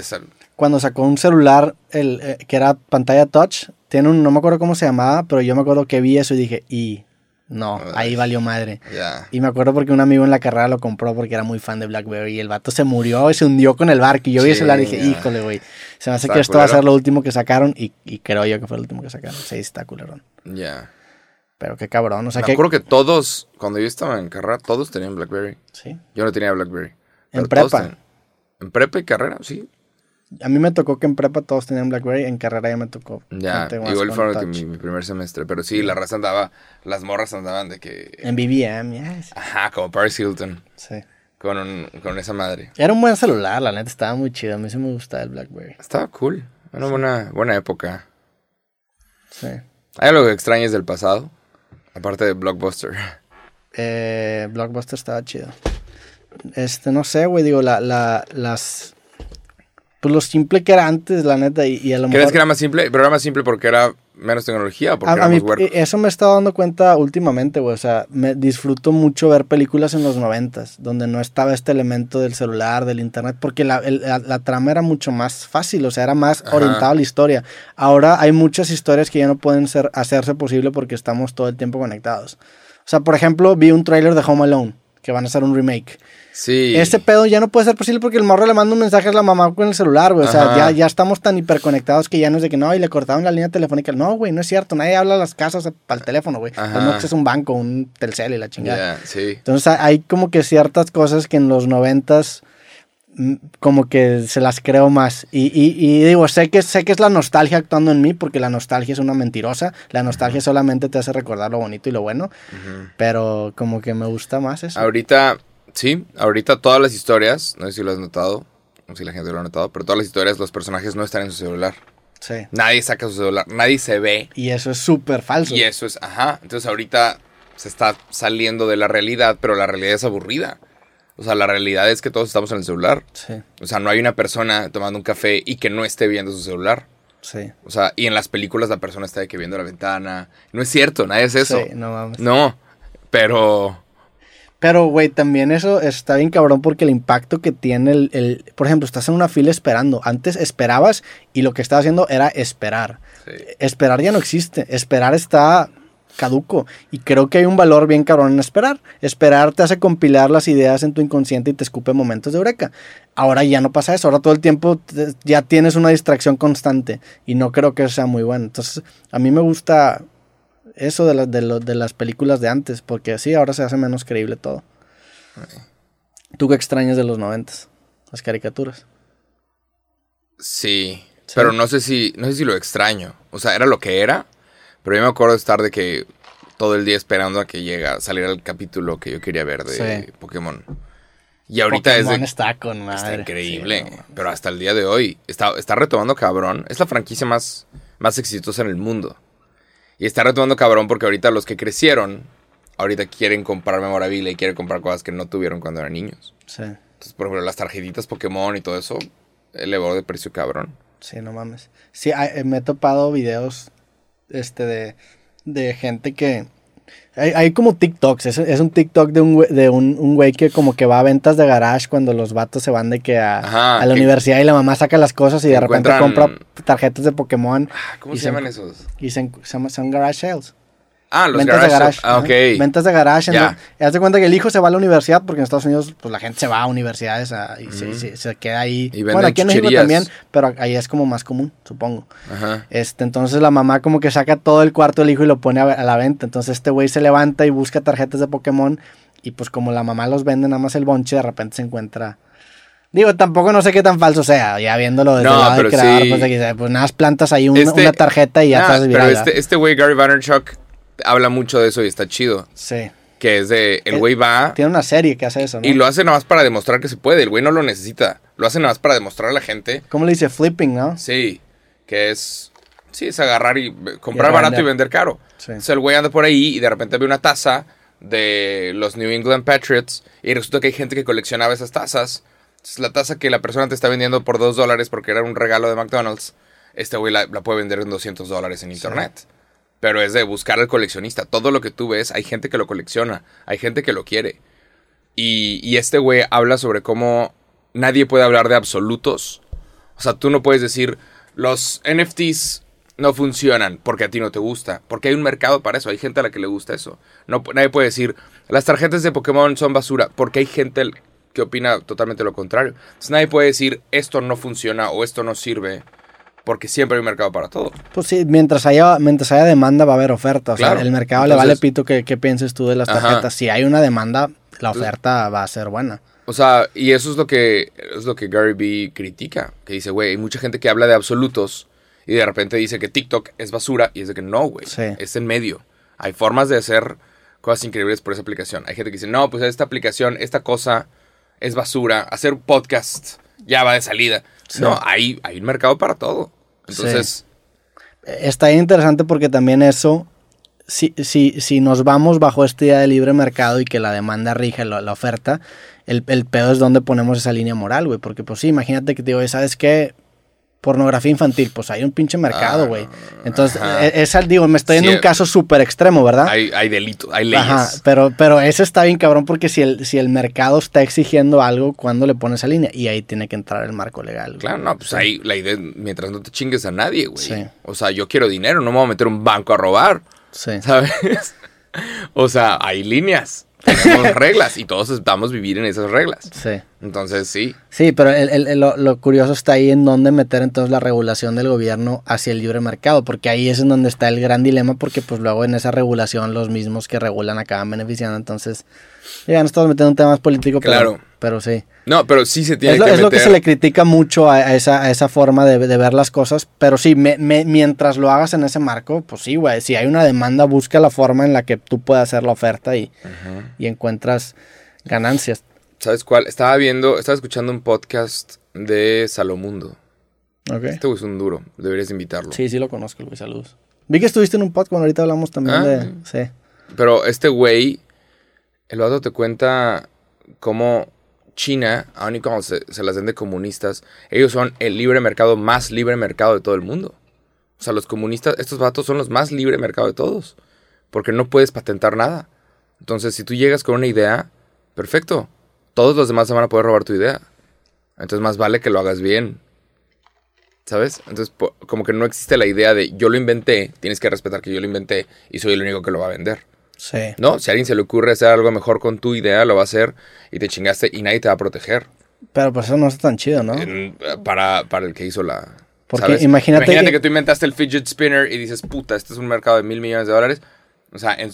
Cuando sacó un celular el, eh, que era pantalla touch, tiene un, no me acuerdo cómo se llamaba, pero yo me acuerdo que vi eso y dije, y no, ahí valió madre. Ya. Y me acuerdo porque un amigo en la carrera lo compró porque era muy fan de BlackBerry y el vato se murió y se hundió con el barco. Y yo vi el celular y dije, híjole, güey. Se me hace Está que esto va a ser lo último que sacaron y, y creo yo que fue el último que sacaron. Sí, está culerón. Ya. Pero qué cabrón, o sea Me que... acuerdo que todos, cuando yo estaba en carrera, todos tenían BlackBerry. Sí. Yo no tenía BlackBerry. ¿En prepa? En prepa y carrera, sí. A mí me tocó que en prepa todos tenían BlackBerry, en carrera ya me tocó. Ya, igual fue que mi, mi primer semestre. Pero sí, la raza andaba, las morras andaban de que. En BBM, ya, sí. Ajá, como Paris Hilton. sí. Con, un- con esa madre. Era un buen celular, la neta, estaba muy chido. A mí sí me gustaba el BlackBerry. Estaba cool. Era una buena, buena época. Sí. ¿Hay algo que extrañes del pasado? Aparte de Blockbuster. Eh, Blockbuster estaba chido. Este, no sé, güey, digo, la, la, las... Pues lo simple que era antes, la neta, y, y a lo ¿Crees mejor... que era más simple? Pero era más simple porque era menos tecnología o porque A, a mí, eh, eso me he estado dando cuenta últimamente, güey. O sea, me disfruto mucho ver películas en los noventas, donde no estaba este elemento del celular, del internet, porque la, el- la- la trama era mucho más fácil, o sea, era más Ajá. orientada a la historia. Ahora hay muchas historias que ya no pueden ser, hacerse posible porque estamos todo el tiempo conectados. O sea, por ejemplo, vi un tráiler de Home Alone, que van a hacer un remake. Sí. Este pedo ya no puede ser posible porque el morro le manda un mensaje a la mamá con el celular, güey. O sea, ya, ya estamos tan hiperconectados que ya no es de que no, y le cortaron la línea telefónica. No, güey, no es cierto. Nadie habla a las casas para el teléfono, güey. No es un banco, un telcel y la chingada. Sí. Entonces hay- como que ciertas cosas que en los noventas mm, como que se las creo más. Y, y- y digo, sé que, sé que es la nostalgia actuando en mí, porque la nostalgia es una mentirosa. La nostalgia solamente te hace recordar lo bonito y lo bueno. Pero como que me gusta más eso. Ahorita, sí, ahorita todas las historias, no sé si lo has notado, o si la gente lo ha notado, pero todas las historias, los personajes no están en su celular. Sí. Nadie saca su celular, nadie se ve. Y eso es súper falso. Y eso es, ajá. Entonces ahorita se está saliendo de la realidad, pero la realidad es aburrida. O sea, la realidad es que todos estamos en el celular. Sí, O sea, no hay una persona tomando un café y que no esté viendo su celular. sí. O sea, y en las películas la persona está de que viendo la ventana. No es cierto, nadie hace eso. Sí, no mames. No, pero Pero, güey, también eso está bien cabrón porque el impacto que tiene el, el- Por ejemplo, estás en una fila esperando. Antes esperabas y lo que estabas haciendo era esperar. sí. Esperar ya no existe. Esperar está caduco. Y creo que hay un valor bien cabrón en esperar. Esperar te hace compilar las ideas en tu inconsciente y te escupe momentos de eureka. Ahora ya no pasa eso. Ahora todo el tiempo te- ya tienes una distracción constante. Y no creo que sea muy bueno. Entonces, a mí me gusta eso de, la- de, lo- de las películas de antes. Porque así ahora se hace menos creíble todo. ¿Tú qué extrañas de los noventas? Las caricaturas. Sí, Sí. pero no sé si no sé si lo extraño. O sea, era lo que era, pero yo me acuerdo de estar de que todo el día esperando a que llega saliera el capítulo que yo quería ver de Sí. Pokémon. Y ahorita Pokémon es de, está con madre. está increíble, Sí, no mames. pero hasta el día de hoy está, está retomando cabrón. Es la franquicia más más exitosa en el mundo. Y está retomando cabrón porque ahorita los que crecieron ahorita quieren comprar memorabilia y quieren comprar cosas que no tuvieron cuando eran niños. Sí. Entonces, por ejemplo, las tarjetitas Pokémon y todo eso elevó de precio cabrón. Sí, no mames. Sí, eh, me he topado videos este de, de gente que hay, hay como TikToks, es, es un TikTok de un de un, un güey que como que va a ventas de garage cuando los vatos se van de que a, Ajá, a la que- universidad y la mamá saca las cosas y de repente compra tarjetas de Pokémon Ah, ¿Cómo se se- llaman esos? y se, se son garage sales. Ah, los ventas garage. de garage. Ah, ok. Ventas de garage. Ya. entonces, haz de cuenta que el hijo se va a la universidad porque en Estados Unidos pues la gente se va a universidades a- y se, Ujú. se- se queda ahí. Y bueno, aquí en México también, pero ahí es como más común, supongo. Ajá. Este, entonces la mamá como que saca todo el cuarto del hijo y lo pone a, a la venta. Entonces este güey se levanta y busca tarjetas de Pokémon y pues como la mamá los vende nada más el bonche, de repente se encuentra... Digo, tampoco no sé qué tan falso sea, ya viéndolo desde No, el lado del pero creador, sí. pues, pues nada plantas ahí un- Este- una tarjeta y ya Ah, estás pero viral. este, este güey, Gary Vaynerchuk, habla mucho de eso y está chido. Sí. Que es de, el Eh, güey va Tiene una serie que hace eso, ¿no? y lo hace nada más para demostrar que se puede. El güey no lo necesita. Lo hace nada más para demostrar a la gente. ¿Cómo le dice? Flipping, ¿no? Sí, que es... Sí, es agarrar y comprar Y barato y vender caro. Sí. Entonces el güey anda por ahí y de repente ve una taza de los New England Patriots y resulta que hay gente que coleccionaba esas tazas. Entonces la taza que la persona te está vendiendo por dos dólares porque era un regalo de McDonald's, este güey la, la puede vender en 200 dólares en internet. Pero es de buscar al coleccionista. Todo lo que tú ves, hay gente que lo colecciona, hay gente que lo quiere. Y, este güey habla sobre cómo nadie puede hablar de absolutos. O sea, tú no puedes decir, los NFTs no funcionan porque a ti no te gusta. Porque hay un mercado para eso, hay gente a la que le gusta eso. No, nadie puede decir, las tarjetas de Pokémon son basura porque hay gente que opina totalmente lo contrario. Entonces nadie puede decir, esto no funciona o esto no sirve porque siempre hay un mercado para todo. Pues sí, mientras haya, mientras haya demanda va a haber oferta. O sea, el mercado le vale pito que, que pienses tú de las Ajá. tarjetas. Si hay una demanda, la oferta va a ser buena. O sea, y eso es lo que es lo que Gary Vee critica, que dice, güey, hay mucha gente que habla de absolutos y de repente dice que TikTok es basura y es de que no, güey, Sí. es en medio. Hay formas de hacer cosas increíbles por esa aplicación. Hay gente que dice, "No, pues esta aplicación, esta cosa es basura, hacer podcast ya va de salida." No, hay hay un mercado para todo. Entonces, Está interesante porque también eso, si, si, si nos vamos bajo esta idea de libre mercado y que la demanda rige la, la oferta, el, el pedo es donde ponemos esa línea moral, güey. Porque pues sí, imagínate que te digo, ¿sabes qué? Pornografía infantil, pues hay un pinche mercado, Ah, güey. Entonces, e- esa, digo, me estoy en Sí, un caso súper extremo, ¿verdad? hay hay delitos, hay leyes. Ajá, pero, pero eso está bien cabrón porque si el, si el mercado está exigiendo algo, ¿cuándo le pones esa línea? Y ahí tiene que entrar el marco legal. Claro, no, pues Sí. ahí la idea, mientras no te chingues a nadie, güey. Sí. O sea, yo quiero dinero, no me voy a meter un banco a robar, Sí. ¿sabes? o sea, hay líneas, tenemos reglas y todos estamos vivir en esas reglas. Sí. Entonces, sí. Sí, pero el- el- el- lo, lo curioso está ahí en dónde meter entonces la regulación del gobierno hacia el libre mercado, porque ahí es en donde está el gran dilema, porque pues luego en esa regulación los mismos que regulan acaban beneficiando, entonces ya no estamos metiendo en temas políticos, Claro. pero sí. No, pero sí se tiene Es lo, que es lo que se le critica mucho a, a esa, a esa forma de, de ver las cosas, pero sí, me- me- mientras lo hagas en ese marco, pues sí, güey, si hay una demanda, busca la forma en la que tú puedas hacer la oferta y, y encuentras ganancias. ¿Sabes cuál? Estaba viendo, estaba escuchando un podcast de Salomundo. Ok. Este güey es un duro, deberías invitarlo. Sí, sí lo conozco, Luis, saludos. Vi que estuviste en un podcast, bueno, ahorita hablamos también Ah. de... Sí. Pero este güey, el vato te cuenta cómo China, aun y se, las den de comunistas, ellos son el libre mercado más libre mercado de todo el mundo. O sea, los comunistas, estos vatos son los más libre mercado de todos. Porque no puedes patentar nada. Entonces, si tú llegas con una idea, perfecto. Todos los demás se van a poder robar tu idea. Entonces, más vale que lo hagas bien. ¿Sabes? Entonces, como que no existe la idea de yo lo inventé, tienes que respetar que yo lo inventé y soy el único que lo va a vender. Sí. No, si a alguien se le ocurre hacer algo mejor con tu idea, lo va a hacer y te chingaste y nadie te va a proteger. Pero pues eso no está tan chido, ¿no? En- para, para el que hizo la... Porque ¿sabes? imagínate Imagínate que- que... tú inventaste el fidget spinner y dices, puta, este es un mercado de mil millones de dólares. O sea, en-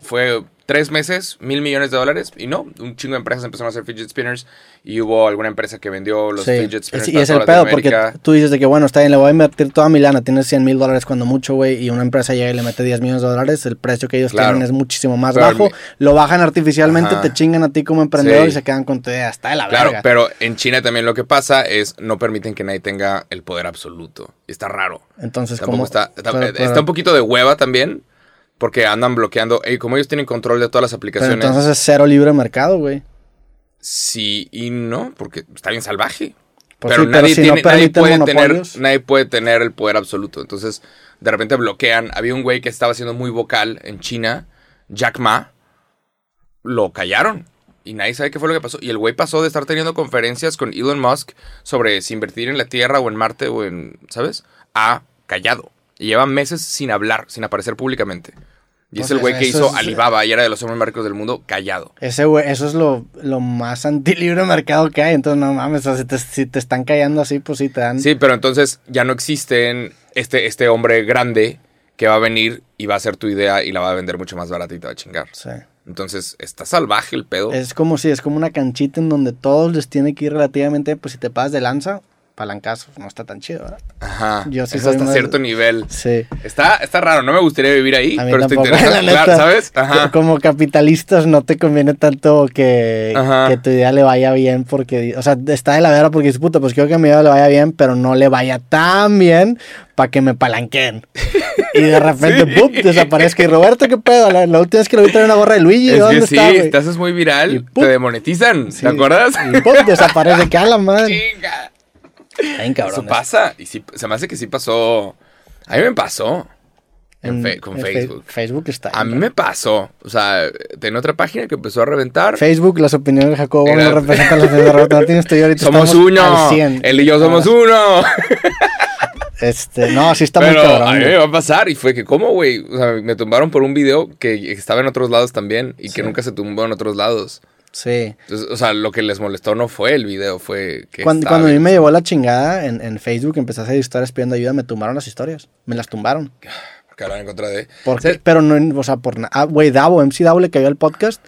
fue tres meses, mil millones de dólares. Y no, un chingo de empresas empezaron a hacer fidget spinners y hubo alguna empresa que vendió los Sí. fidget spinners. Es- y es el pedo, porque tú dices de que, bueno, está bien, le voy a invertir toda mi lana, tienes 100 mil dólares cuando mucho, güey, y una empresa llega y le mete 10 millones de dólares, el precio que ellos Claro. tienen es muchísimo más Pero bajo, mi- lo bajan artificialmente, Ajá. te chingan a ti como emprendedor Sí. y se quedan con tu idea, está de la Claro, verga. pero en China también lo que pasa es no permiten que nadie tenga el poder absoluto. Está raro. Entonces, Tampoco como... está, está, pero- está pero- un poquito de hueva también, porque andan bloqueando. Y como ellos tienen control de todas las pero aplicaciones, entonces es cero libre mercado, güey. sí y no, porque está bien salvaje. Pues pero sí, pero nadie, si no tiene- nadie, puede tener, nadie puede tener el poder absoluto. Entonces, de repente bloquean. Había un güey que estaba siendo muy vocal en China, Jack Ma. Lo callaron. Y nadie sabe qué fue lo que pasó. Y el güey pasó de estar teniendo conferencias con Elon Musk sobre si invertir en la Tierra o en Marte o en, ¿sabes? A callado. Y lleva meses sin hablar, sin aparecer públicamente. Y es el güey que hizo es- Alibaba y era de los hombres más ricos del mundo, callado. Ese güey, eso es lo, lo más antilibre mercado que hay. Entonces, no mames, o sea, si, te, si te están callando así, pues sí te dan. Sí, pero entonces ya no existen este, este hombre grande que va a venir y va a hacer tu idea y la va a vender mucho más barata y te va a chingar. Sí. Entonces, está salvaje el pedo. Es como si es como una canchita en donde todos les tiene que ir relativamente, pues si te pasas de lanza, palancazo, no está tan chido, ¿verdad? Ajá. Yo sí es soy hasta más- cierto nivel. Sí. Está, está raro, no me gustaría vivir ahí, A mí pero tampoco, interesante, la claro. ¿sabes? Ajá. Como capitalistas no te conviene tanto que, tu idea le vaya bien porque, o sea, está de la vera porque dices, puta, pues quiero que mi idea le vaya bien, pero no le vaya tan bien para que me palanqueen. Y de repente, Sí. ¡pum! desaparezca. Y Roberto, ¿qué pedo? La, la última vez que lo vi traer una gorra de Luigi, Es ¿dónde que sí, está, te haces muy viral, Y te demonetizan, Sí. ¿te acuerdas? Y ¡pum! desaparece, que a la madre. Chinga. Cabrón. Eso pasa. Y sí, se me hace que sí pasó. A mí me pasó. En fe- con en Facebook. Facebook está. A mí me pasó. O sea, tenía otra página que empezó a reventar. Facebook, las opiniones de Jacobo Era- no representan las de Roberto Martínez. Tú y ahorita Somos uno. al 100. Él y yo somos uno. Este, no, sí está muy cabrón. a mí me va a pasar. Y fue que, ¿cómo, güey? O sea, me tumbaron por un video que estaba en otros lados también. Y que nunca se tumbó en otros lados. Sí. Entonces, o sea, lo que les molestó no fue el video, fue que. Cuando, cuando a mí me llevó la chingada en, en Facebook, empecé a hacer historias pidiendo ayuda, me tumbaron las historias. Me las tumbaron. Porque hablan en contra de. Porque, Sí. pero no, o sea, por nada. Ah, güey, Davo, MC Davo le cayó el podcast.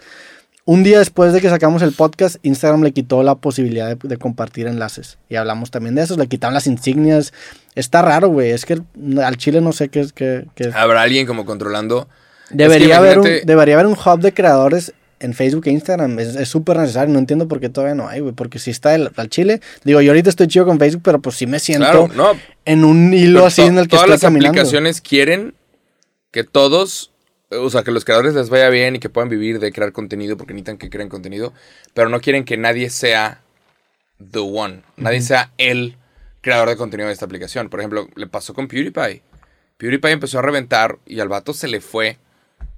Un día después de que sacamos el podcast, Instagram le quitó la posibilidad de, de compartir enlaces. Y hablamos también de eso. Le quitaron las insignias. Está raro, güey. Es que al Chile no sé qué es. Qué, qué es. Habrá alguien como controlando. Debería, Es que haber un, debería haber un hub de creadores en Facebook e Instagram. Es súper necesario. No entiendo por qué todavía no hay, güey. Porque si está el, al Chile. Digo, yo ahorita estoy chido con Facebook, pero pues sí me siento Claro, no. en un hilo así en el que todas estoy las caminando. aplicaciones quieren que todos, o sea, que los creadores les vaya bien y que puedan vivir de crear contenido porque necesitan que creen contenido, pero no quieren que nadie sea the one, nadie sea el creador de contenido de esta aplicación. Por ejemplo, le pasó con PewDiePie. PewDiePie empezó a reventar y al vato se le fue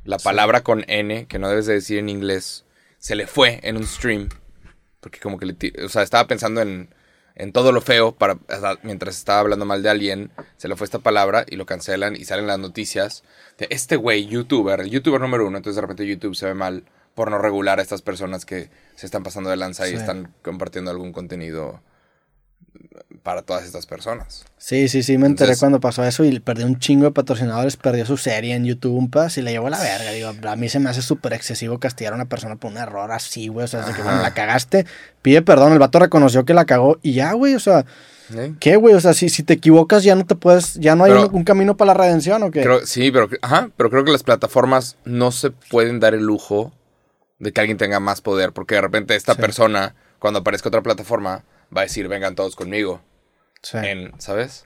la palabra con N, que no debes de decir en inglés, se le fue en un stream. Porque como que le... O sea, estaba pensando en, en todo lo feo para, mientras estaba hablando mal de alguien, se le fue esta palabra y lo cancelan y salen las noticias de este güey, youtuber, el youtuber número uno, entonces de repente YouTube se ve mal por no regular a estas personas que se están pasando de lanza y están compartiendo algún contenido para todas estas personas. Sí, sí, sí, me enteré Entonces- cuando pasó eso y perdió un chingo de patrocinadores, perdió su serie en YouTube un pas y le llevó la verga. Digo, a mí se me hace súper excesivo castigar a una persona por un error así, güey. O sea, de que bueno, la cagaste, pide perdón, el vato reconoció que la cagó y ya, güey, o sea, ¿Eh? ¿qué, güey? O sea, si, si te equivocas ya no te puedes, ya no hay Pero- un, un camino para la redención o qué. Creo- sí, pero, ajá, pero creo que las plataformas no se pueden dar el lujo de que alguien tenga más poder, porque de repente esta Sí. persona, cuando aparezca otra plataforma, va a decir, vengan todos conmigo, Sí. en, ¿sabes?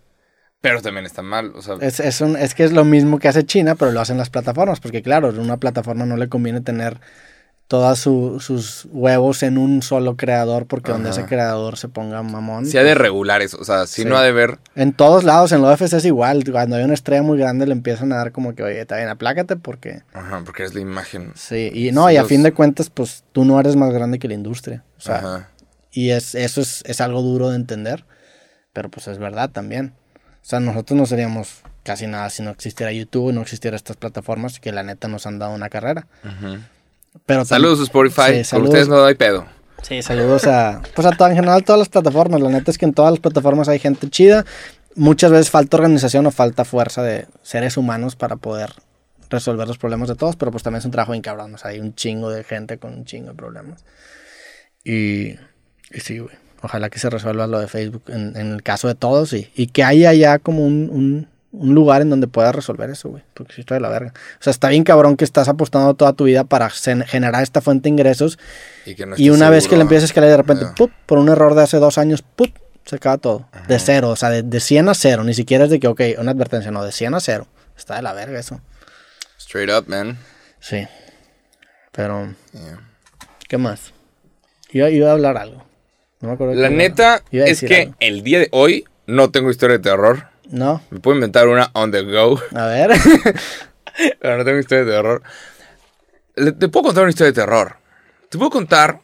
Pero también está mal, o sea, Es, es, un- es que es lo mismo que hace China, pero lo hacen las plataformas, porque claro, a una plataforma no le conviene tener todos sus huevos en un solo creador, porque donde ese creador se ponga mamón. sí ha de regular eso, o sea, sí, Sí. no ha de ver, En todos lados, en lo UFC es igual. Cuando hay una estrella muy grande le empiezan a dar como que, oye, está bien, aplácate porque... ajá, porque es la imagen. Sí, y no, y a Los- fin de cuentas, pues tú no eres más grande que la industria. O sea, Ajá. Y es, eso es, es algo duro de entender, pero pues es verdad también. O sea, nosotros no seríamos casi nada si no existiera YouTube, no existiera estas plataformas que la neta nos han dado una carrera. Ujú. Pero tam- Saludos Spotify, Sí, con saludos. ustedes no hay pedo. Sí, saludos a, pues a toda, en general todas las plataformas. La neta es que en todas las plataformas hay gente chida. Muchas veces falta organización o falta fuerza de seres humanos para poder resolver los problemas de todos, pero pues también es un trabajo bien cabrón. O sea, hay un chingo de gente con un chingo de problemas. Y, y sí, güey. Ojalá que se resuelva lo de Facebook en, en el caso de todos y, y que haya ya como un, un- un lugar en donde puedas resolver eso, güey. Porque sí está de la verga. O sea, está bien cabrón que estás apostando toda tu vida para gen- generar esta fuente de ingresos Y, que no y una vez que le empiezas a escalar de repente, Ah. ¡pup! por un error de hace dos años, ¡pup! se acaba todo. De cero, o sea, de, de 100 a cero. Ni siquiera es de que, ok, una advertencia, no, de 100 a cero. Está de la verga eso. Straight up, man. Sí. Pero, Yeah. ¿qué más? Iba, iba a hablar algo. No me acuerdo La neta es que algo. el día de hoy no tengo historia de terror. No. Me puedo inventar una on the go, A ver. pero no tengo historia de terror. Te puedo contar una historia de terror. Te puedo contar.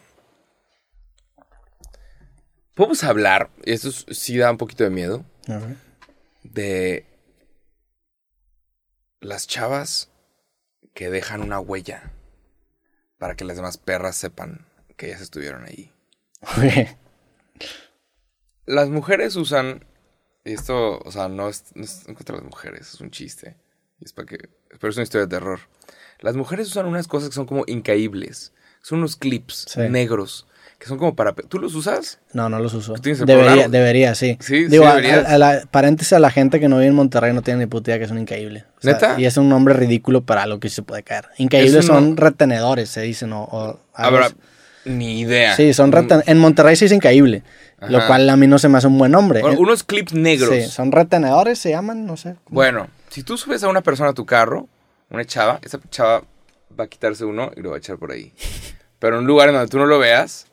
Podemos hablar, y esto es- sí da un poquito de miedo, A ver. de las chavas que dejan una huella para que las demás perras sepan que ellas estuvieron ahí. Las mujeres usan. Esto, o sea, no es, no es contra las mujeres, es un chiste. Es para que. Pero es una historia de terror. Las mujeres usan unas cosas que son como incaíbles. Son unos clips Sí. negros. Que son como para. ¿Tú los usas? No, no los uso. ¿Tienes el Debería, debería, sí. Sí, sí Digo, a- deberías. a, a la, paréntesis a la gente que no vive en Monterrey no tiene ni puta idea que es un increíble. O sea, ¿Neta? Y es un nombre ridículo para lo que se puede caer. Increíbles son no- retenedores, se dicen. O, o Ahora, así. Ni idea. Sí, son reten- En Monterrey sí es increíble. Lo cual a mí no se me hace un buen nombre. Bueno, En- unos clips negros. Sí, son retenedores, se llaman, no sé. Bueno, si tú subes a una persona a tu carro, una chava, esa chava va a quitarse uno y lo va a echar por ahí. Pero en un lugar en donde tú no lo veas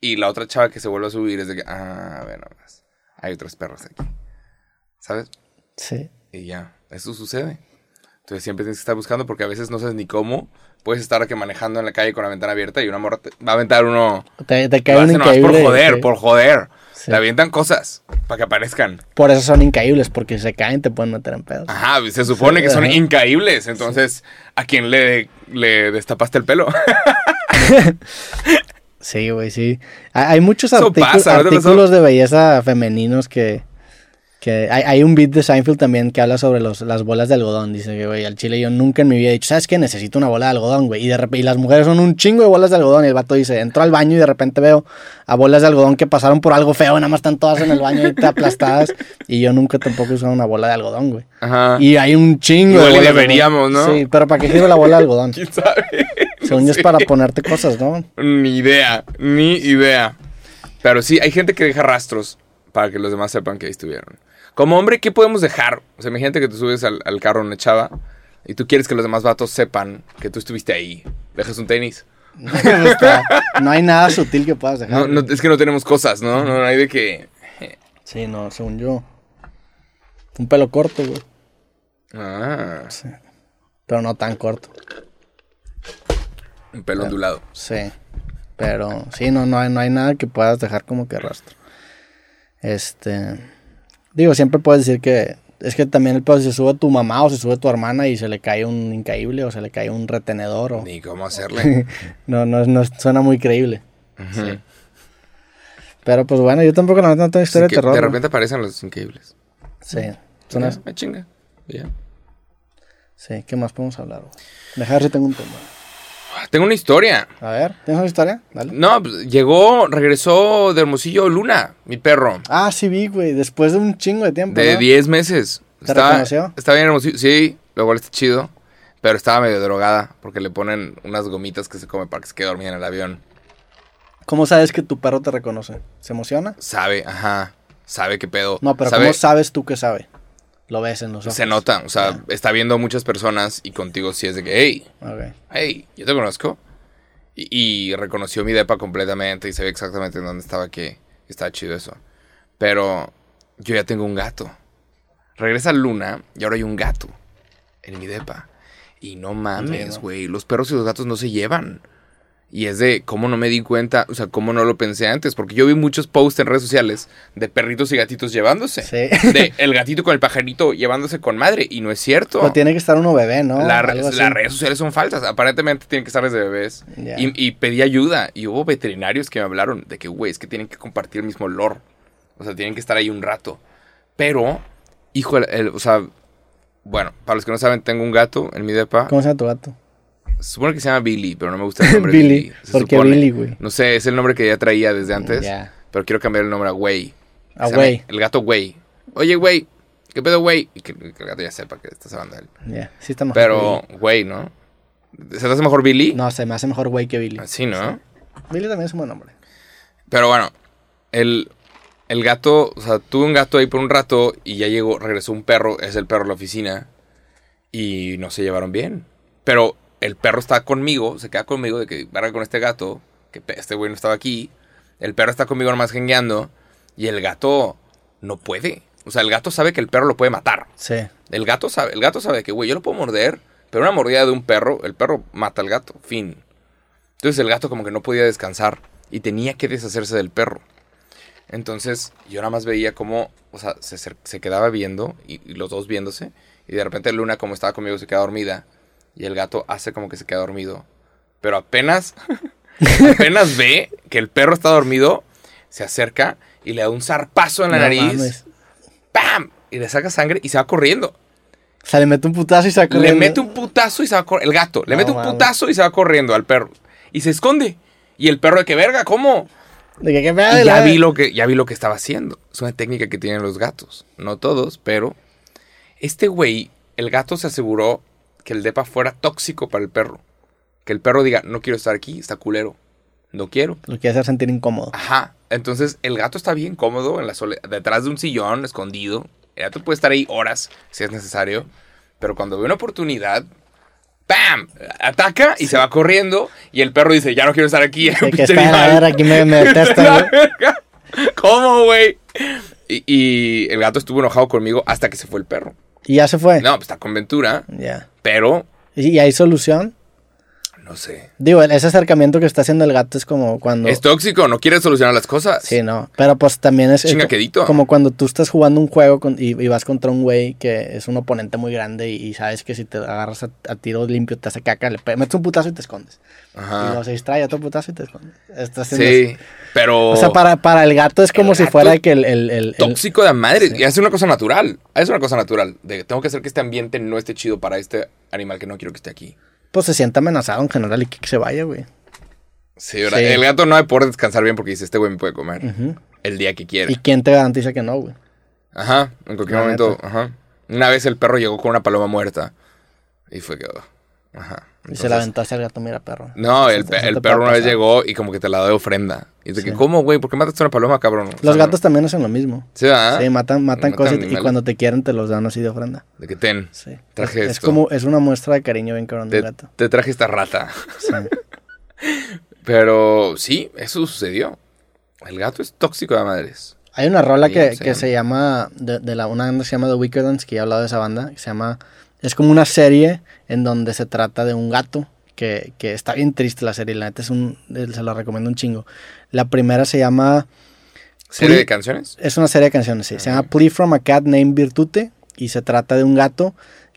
y la otra chava que se vuelve a subir es de que, ah, ve nomás, hay otros perros aquí. ¿Sabes? Sí. Y ya, eso sucede. Entonces siempre tienes que estar buscando porque a veces no sabes ni cómo. Puedes estar que manejando en la calle con la ventana abierta y una morra te va a aventar uno. Te, te cae un increíble. por joder, sí. por joder. Sí. Le avientan cosas para que aparezcan. Por eso son increíbles, porque si se caen te pueden meter en pedos. Ajá, se supone Sí, que son ajá. incaíbles. Entonces, ¿a quién le, le destapaste el pelo? Sí, güey, sí. Hay, muchos pasa, ¿no te pasó? artículos de belleza femeninos que... que hay, hay un beat de Seinfeld también que habla sobre los, las bolas de algodón. Dice que, güey, al chile yo nunca en mi vida he dicho, ¿sabes qué? Necesito una bola de algodón, güey. Y, de y las mujeres son un chingo de bolas de algodón. Y el vato dice, entro al baño y de repente veo a bolas de algodón que pasaron por algo feo. y Nada más están todas en el baño y aplastadas. y yo nunca tampoco he usado una bola de algodón, güey. Ajá. Y hay un chingo Igual y de bolas de deberíamos. ¿no? Sí, pero ¿para qué sirve la bola de algodón? ¿Quién sabe? Según yo es Sí. para ponerte cosas, ¿no? Ni idea, ni idea. Pero sí, hay gente que deja rastros para que los demás sepan que ahí estuvieron. Como hombre, ¿qué podemos dejar? O sea, imagínate que tú subes al, al carro una chava y tú quieres que los demás vatos sepan que tú estuviste ahí. Dejas un tenis. Está- no hay nada sutil que puedas dejar. No, no, es que no tenemos cosas, ¿no? No hay de que... Sí, no, según yo. Un pelo corto, güey. Ah, Sí. Pero no tan corto. un pelo ondulado. Sí. Pero sí, no, no, hay, no hay nada que puedas dejar como que rastro. Este. Digo, siempre puedes decir que. Es que también el pedo se sube tu mamá o se sube tu hermana y se le cae un increíble o se le cae un retenedor o. Ni cómo hacerle. No, no, no suena muy creíble. Ujú. Pero pues bueno, yo tampoco la no tengo historia de terror. de ¿no? repente aparecen los increíbles. Sí. Son las- Ah, chinga. Ya. Sí, ¿qué más podemos hablar? güey? Deja ver si tengo un tema. Tengo una historia. A ver, ¿tienes una historia? Dale. No, pues, llegó, regresó de Hermosillo Luna, mi perro. Ah, sí vi, güey. Después de un chingo de tiempo. De ¿no? 10 meses. ¿Te reconoció? Estaba bien hermosillo. Sí, lo cual está chido. Pero estaba medio drogada porque le ponen unas gomitas que se come para que se quede dormida en el avión. ¿Cómo sabes que tu perro te reconoce? ¿Se emociona? Sabe, ajá. Sabe qué pedo. No, pero sabe, ¿cómo sabes tú que sabe? Lo ves en los ojos. Se nota. O sea, está viendo a muchas personas y contigo sí es de que, hey, hey, yo te conozco. Y, y reconoció mi depa completamente y sabía exactamente en dónde estaba que estaba chido eso. Pero yo ya tengo un gato. Regresa Luna y ahora hay un gato en mi depa. Y no mames, güey. Los perros y los gatos no se llevan. Y es de cómo no me di cuenta, o sea, cómo no lo pensé antes. Porque yo vi muchos posts en redes sociales de perritos y gatitos llevándose. Sí. De el gatito con el pajarito llevándose con madre. Y no es cierto. Pero tiene que estar uno bebé, ¿no? La- las redes sociales son falsas. Aparentemente tienen que estar desde bebés. Y pedí ayuda. Y hubo veterinarios que me hablaron de que, güey, es que tienen que compartir el mismo olor. O sea, tienen que estar ahí un rato. Pero, hijo, el- el- o sea, bueno, para los que no saben, tengo un gato en mi depa. ¿Cómo se llama tu gato? Se supone que se llama Billy, pero no me gusta el nombre Billy. Billy. se ¿Por qué supone. Billy, güey? No sé, es el nombre que ya traía desde antes. Ya. Pero quiero cambiar el nombre a Güey. A Güey. El gato Güey. Oye, Güey, ¿qué pedo, Güey? Y que, que el gato ya sepa que estás hablando de él. Ya. Sí está mejor. Pero, Güey, ¿no? ¿Se te hace mejor Billy? No, se me hace mejor güey que Billy. Así, ¿no? Billy también es un buen nombre. Pero bueno, el, el gato, o sea, tuve un gato ahí por un rato y ya llegó, regresó un perro, es el perro de la oficina, y no se llevaron bien. Pero el perro está conmigo, se queda conmigo de que verga con este gato, que este güey no estaba aquí, El perro está conmigo nomás jengueando y el gato no puede. O sea, el gato sabe que el perro lo puede matar. Sí. El gato sabe, el gato sabe que, güey, yo lo puedo morder, pero una mordida de un perro, el perro mata al gato. Fin. Entonces el gato como que no podía descansar y tenía que deshacerse del perro. Entonces yo nada más veía como, o sea, se, se quedaba viendo y, y los dos viéndose. Y de repente Luna, como estaba conmigo, se queda dormida. Y el gato hace como que se queda dormido. Pero apenas, apenas ve que el perro está dormido, se acerca y le da un zarpazo en la No nariz. mames. ¡Pam! Y le saca sangre y se va corriendo. O sea, le mete un putazo y se va Le corriendo. mete un putazo y se va corriendo. El gato, le No mete un mames. putazo y se va corriendo al perro. Y se esconde. Y el perro de que verga, ¿cómo? De que, qué pedo, Y y ya vi lo que, ya vi lo que estaba haciendo. Es una técnica que tienen los gatos. No todos, pero. Este güey, el gato se aseguró que el depa fuera tóxico para el perro. Que el perro diga, no quiero estar aquí, está culero. No quiero. Lo quiere hacer sentir incómodo. Ajá. Entonces el gato está bien cómodo en la sole- detrás de un sillón, escondido. El gato puede estar ahí horas si es necesario. Pero cuando ve una oportunidad, ¡pam! Ataca y se va corriendo. Y el perro dice, ya no quiero estar aquí. De que está en la animal". verga, aquí me, me verga. ¿Cómo, güey? Y, y el gato estuvo enojado conmigo hasta que se fue el perro. Y ya se fue. No, pues está con Ventura, Ya. pero ¿Y hay solución? No sé. Digo, ese acercamiento que está haciendo el gato es como cuando... Es tóxico, no quiere solucionar las cosas. Sí, no. Pero pues también es... es Chinga co- quedito. Como cuando tú estás jugando un juego con- y, y vas contra un güey que es un oponente muy grande y, y sabes que si te agarras a, a tiro limpio te hace caca, le metes un putazo y te escondes. Y Ajá. luego se distrae otro putazo y te escondes. Estás Sí, pero... O sea, para, para el gato es como si fuera que el... el, el- el- tóxico de madre. Y hace una cosa natural. Es una cosa natural. De tengo que hacer que este ambiente no esté chido para este animal que no quiero que esté aquí. Pues se siente amenazado en general y que, se vaya, güey. Sí, ¿verdad? Sí. El gato no a poder descansar bien porque dice, este güey me puede comer. Ujú. El día que quiera. ¿Y quién te garantiza que no, güey? Ajá, en cualquier La momento. neta. Ajá. Una vez el perro llegó con una paloma muerta. Y fue que... oh, Y se la aventaste al gato, mira, perro. No, el, te el perro una vez llegó y como que te la dio de ofrenda. Y es que, Sí. ¿cómo, güey? ¿Por qué mataste una paloma, cabrón? O sea, Los no- gatos también hacen lo mismo. Sí, ¿verdad? Sí, matan, matan Matan cosas y- cuando te quieren te los dan así de ofrenda. De que ten, Sí. Traje es, es esto. como, es una muestra de cariño bien cabrón de te, un gato. te traje esta rata. Sí. Pero sí, eso sucedió. El gato es tóxico de madres. Hay una rola Sí, que, sí. que se llama, de, de la, una banda que se llama The Wicked Ones, que ya he hablado de esa banda, que se llama, es como una serie en donde se trata de un gato, que, que está bien triste la serie, la neta es un, se la recomiendo un chingo. La primera se llama, ¿Serie de canciones? es una serie de canciones, sí, se llama Plea from a Cat Named Virtute, y se trata de un gato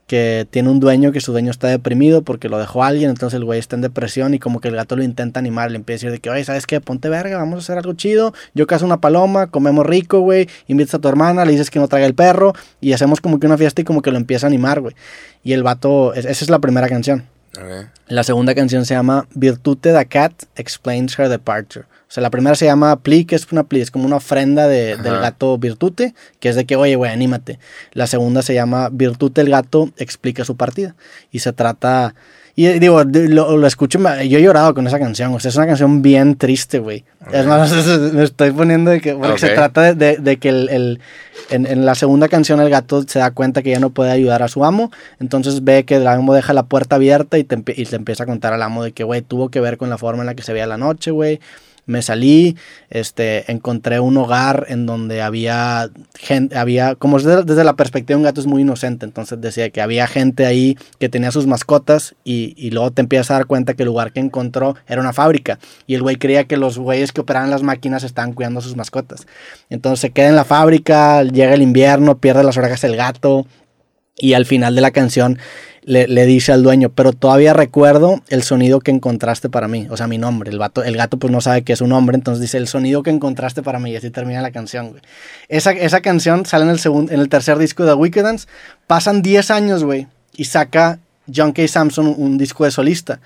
que tiene un dueño que su dueño está deprimido porque lo dejó alguien, entonces el güey está en depresión y como que el gato lo intenta animar, le empieza a decir de que, oye, ¿sabes qué? Ponte verga, vamos a hacer algo chido, yo cazo una paloma, comemos rico, güey, invitas a tu hermana, le dices que no traiga el perro y hacemos como que una fiesta y como que lo empieza a animar, güey. Y el vato, es- esa es la primera canción. La segunda canción se llama Virtute da Cat Explains Her Departure. O sea, la primera se llama Pli, que es una pli, es como una ofrenda de- del gato Virtute, que es de que, oye, güey, anímate. La segunda se llama Virtute el gato explica su partida. Y se trata. Y eh, digo, lo, lo escucho, yo he llorado con esa canción. O sea, es una canción bien triste, güey. Es más, me estoy poniendo de que. porque se Ok. trata de, de- de que el, el- en, en la segunda canción el gato se da cuenta que ya no puede ayudar a su amo. Entonces ve que el amo deja la puerta abierta y te, y te empieza a contar al amo de que, güey, tuvo que ver con la forma en la que se veía la noche, güey. Me salí, este, encontré un hogar en donde había gente, había, como es de- desde la perspectiva de un gato es muy inocente, entonces decía que había gente ahí que tenía sus mascotas y, y luego te empiezas a dar cuenta que el lugar que encontró era una fábrica y el güey creía que los güeyes que operaban las máquinas estaban cuidando a sus mascotas. Entonces se queda en la fábrica, llega el invierno, pierde las orejas el gato y al final de la canción le, le dice al dueño, pero todavía recuerdo el sonido que encontraste para mí, o sea, mi nombre. El, vato, el gato pues no sabe que es un hombre, entonces dice el sonido que encontraste para mí y así termina la canción, güey. Esa, esa canción sale en el, segundo, en el tercer disco de Wicked Dance. Pasan 10 años, güey, y saca John K. Samson un disco de solista.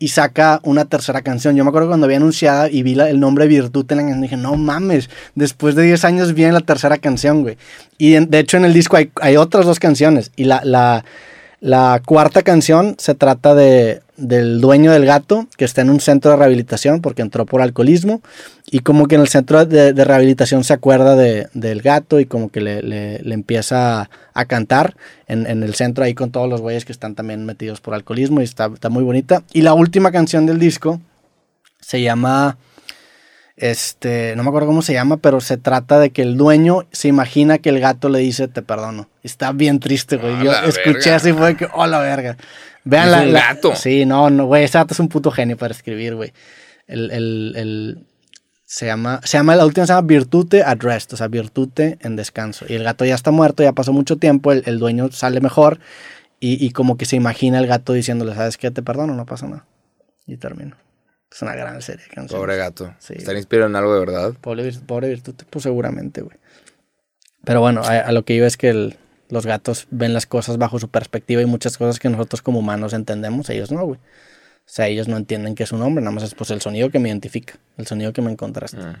Y saca una tercera canción. Yo me acuerdo cuando había anunciada y vi el nombre Virtud en la canción. Dije, no mames, después de 10 años viene la tercera canción, güey. Y de hecho en el disco hay, hay otras dos canciones. Y la, la cuarta canción se trata de, del dueño del gato que está en un centro de rehabilitación porque entró por alcoholismo y como que en el centro de, rehabilitación se acuerda de- del gato y como que le, le- empieza a, cantar en, el centro ahí con todos los güeyes que están también metidos por alcoholismo y está muy bonita. Y la última canción del disco se llama Este, no me acuerdo cómo se llama, pero se trata de que el dueño se imagina que el gato le dice te perdono. Está bien triste, güey. Yo escuché verga. así fue que, oh la verga. Vean Es la, un la- gato. Sí, no, no, güey, ese gato es un puto genio para escribir, güey. El, el, el, se llama, se llama, la última se llama Virtute at Rest, o sea, Virtute en descanso. Y el gato ya está muerto, ya pasó mucho tiempo, el, el dueño sale mejor y, y como que se imagina el gato diciéndole, ¿sabes qué? Te perdono, no pasa nada. Y termino. Es una gran serie de canciones. Pobre gato. Sí. ¿Están inspirados en algo de verdad? Pobre, pobre Virtute, pues seguramente, güey. Pero bueno, a, a lo que iba es que el- los gatos ven las cosas bajo su perspectiva y muchas cosas que nosotros como humanos entendemos, ellos no, güey. O sea, ellos no entienden que es un hombre, nada más es pues el sonido que me identifica, el sonido que me encontraste. Mm.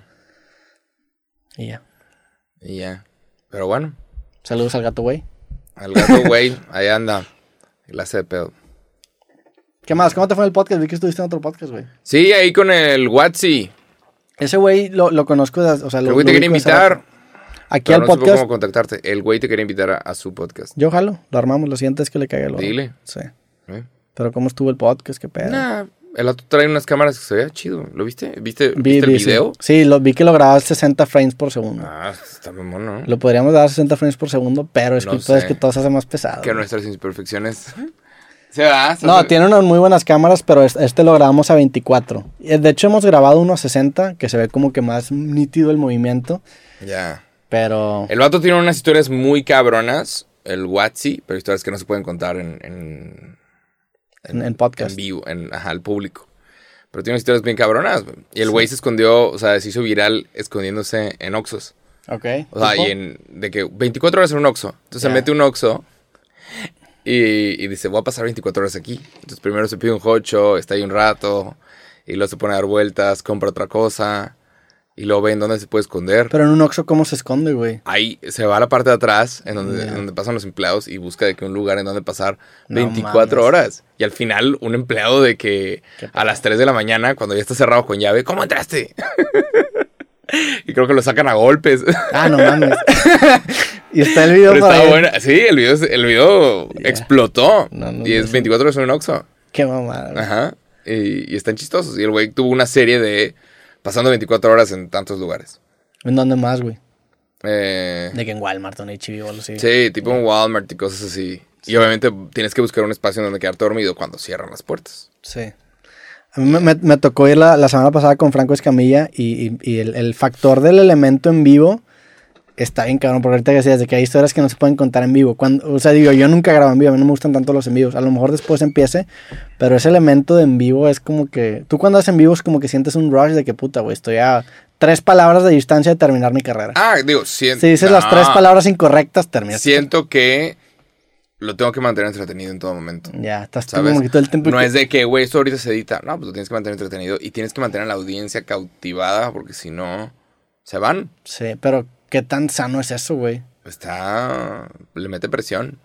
Y ya. Y ya. Pero bueno, Saludos al gato, güey. al gato, güey, ahí anda. Clase de pedo. ¿Qué más? ¿Cómo te fue el podcast? Vi que estuviste en otro podcast, güey. Sí, ahí con el Watsi. Ese güey lo, lo conozco, o sea, lo, El güey te quería invitar. Aquí al no supo podcast, cómo contactarte. El güey te quería invitar a, a su podcast. yo jalo, lo armamos, lo siguiente es que le caiga el oro. Dile. Sí. ¿Eh? Pero ¿cómo estuvo el podcast? ¿Qué pedo? Nah, el otro trae unas cámaras que se veía chido. ¿Lo viste? ¿Viste, Vi- ¿viste el vi, video? Sí, lo, vi que lo grababa a 60 frames por segundo. Ah, está muy mono. Lo podríamos dar a 60 frames por segundo, pero es No que todo es que todo se hace más pesado. Que nuestras imperfecciones. Se va. se No, tiene unas muy buenas cámaras, pero es- este lo grabamos a 24. Y, De hecho, hemos grabado uno a 60, que se ve como que más nítido el movimiento, Ya. pero... El vato tiene unas historias muy cabronas. El Watsi, pero historias que no se pueden contar en. En, En- en podcast. En vivo, en, ajá, al público. Pero tiene unas historias bien cabronas. Y el güey se escondió, o sea, se hizo viral escondiéndose en Oxos. Ok. O sea, ¿Tipo? y en. De que 24 horas en un Oxxo. Entonces se mete un Oxxo. Y, y dice, voy a pasar 24 horas aquí. Entonces primero se pide un hocho, está ahí un rato. Y luego se pone a dar vueltas, compra otra cosa. Y luego ve en dónde se puede esconder. Pero en un Oxxo, ¿cómo se esconde, güey? Ahí se va a la parte de atrás, en donde, Ya. en donde pasan los empleados, y busca de que un lugar en donde pasar No 24 mames. horas. Y al final, un empleado de que a las 3 de la mañana, cuando ya está cerrado con llave, ¿cómo entraste? y creo que lo sacan a golpes. Ah, no mames. y está el video Pero ahí. buena. Sí, el video, el video explotó. No, no, y es sé. 24 horas en un Oxxo. Qué mamada. Ajá. Y, y están chistosos. Y el güey tuvo una serie de pasando 24 horas en tantos lugares. ¿En dónde más, güey? Eh, De que en Walmart o en HBO, algo así. sí, tipo en Walmart y cosas así. Y obviamente tienes que buscar un espacio en donde quedarte dormido cuando cierran las puertas. Sí. A mí me, me- me tocó ir la, la semana pasada con Franco Escamilla y, y- y el, el factor del elemento en vivo está bien cabrón, porque ahorita decías de que hay historias que no se pueden contar en vivo. Cuando, o sea, digo, yo nunca grabo en vivo, a mí no me gustan tanto los en vivos. A lo mejor después empiece, pero ese elemento de en vivo es como que... Tú cuando haces en vivo es como que sientes un rush de que puta, güey, estoy a tres palabras de distancia de terminar mi carrera. Ah, digo, siento. si dices las tres palabras incorrectas, terminas. Siento que lo tengo que mantener entretenido en todo momento. Ya, estás ¿Sabes? como que todo el tiempo... No que- es de que, güey, esto ahorita se edita. No, pues lo tienes que mantener entretenido y tienes que mantener a la audiencia cautivada porque si no, se van. Sí, pero ¿qué tan sano es eso, güey? Está. Le mete presión.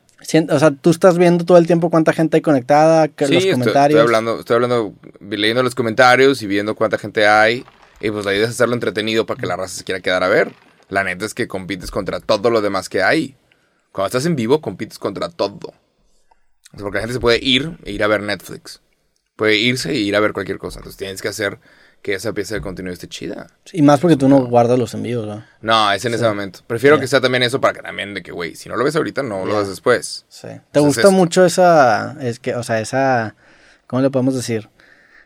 O sea, tú estás viendo todo el tiempo cuánta gente hay conectada, que Sí, los estoy, comentarios. estoy hablando, estoy hablando, leyendo los comentarios y viendo cuánta gente hay. Y pues la idea es hacerlo entretenido para que la raza se quiera quedar a ver. La neta es que compites contra todo lo demás que hay. Cuando estás en vivo, compites contra todo. O sea, porque la gente se puede ir e ir a ver Netflix. Puede irse e ir a ver cualquier cosa. Entonces tienes que hacer que esa pieza de contenido esté chida. Y más porque tú no guardas los envíos, ¿no? No, es en ese momento. Prefiero que sea también eso para que también de que, güey, si no lo ves ahorita, no lo ves después. Sí. ¿Te gusta mucho esa, es que, o sea, esa, ¿cómo le podemos decir?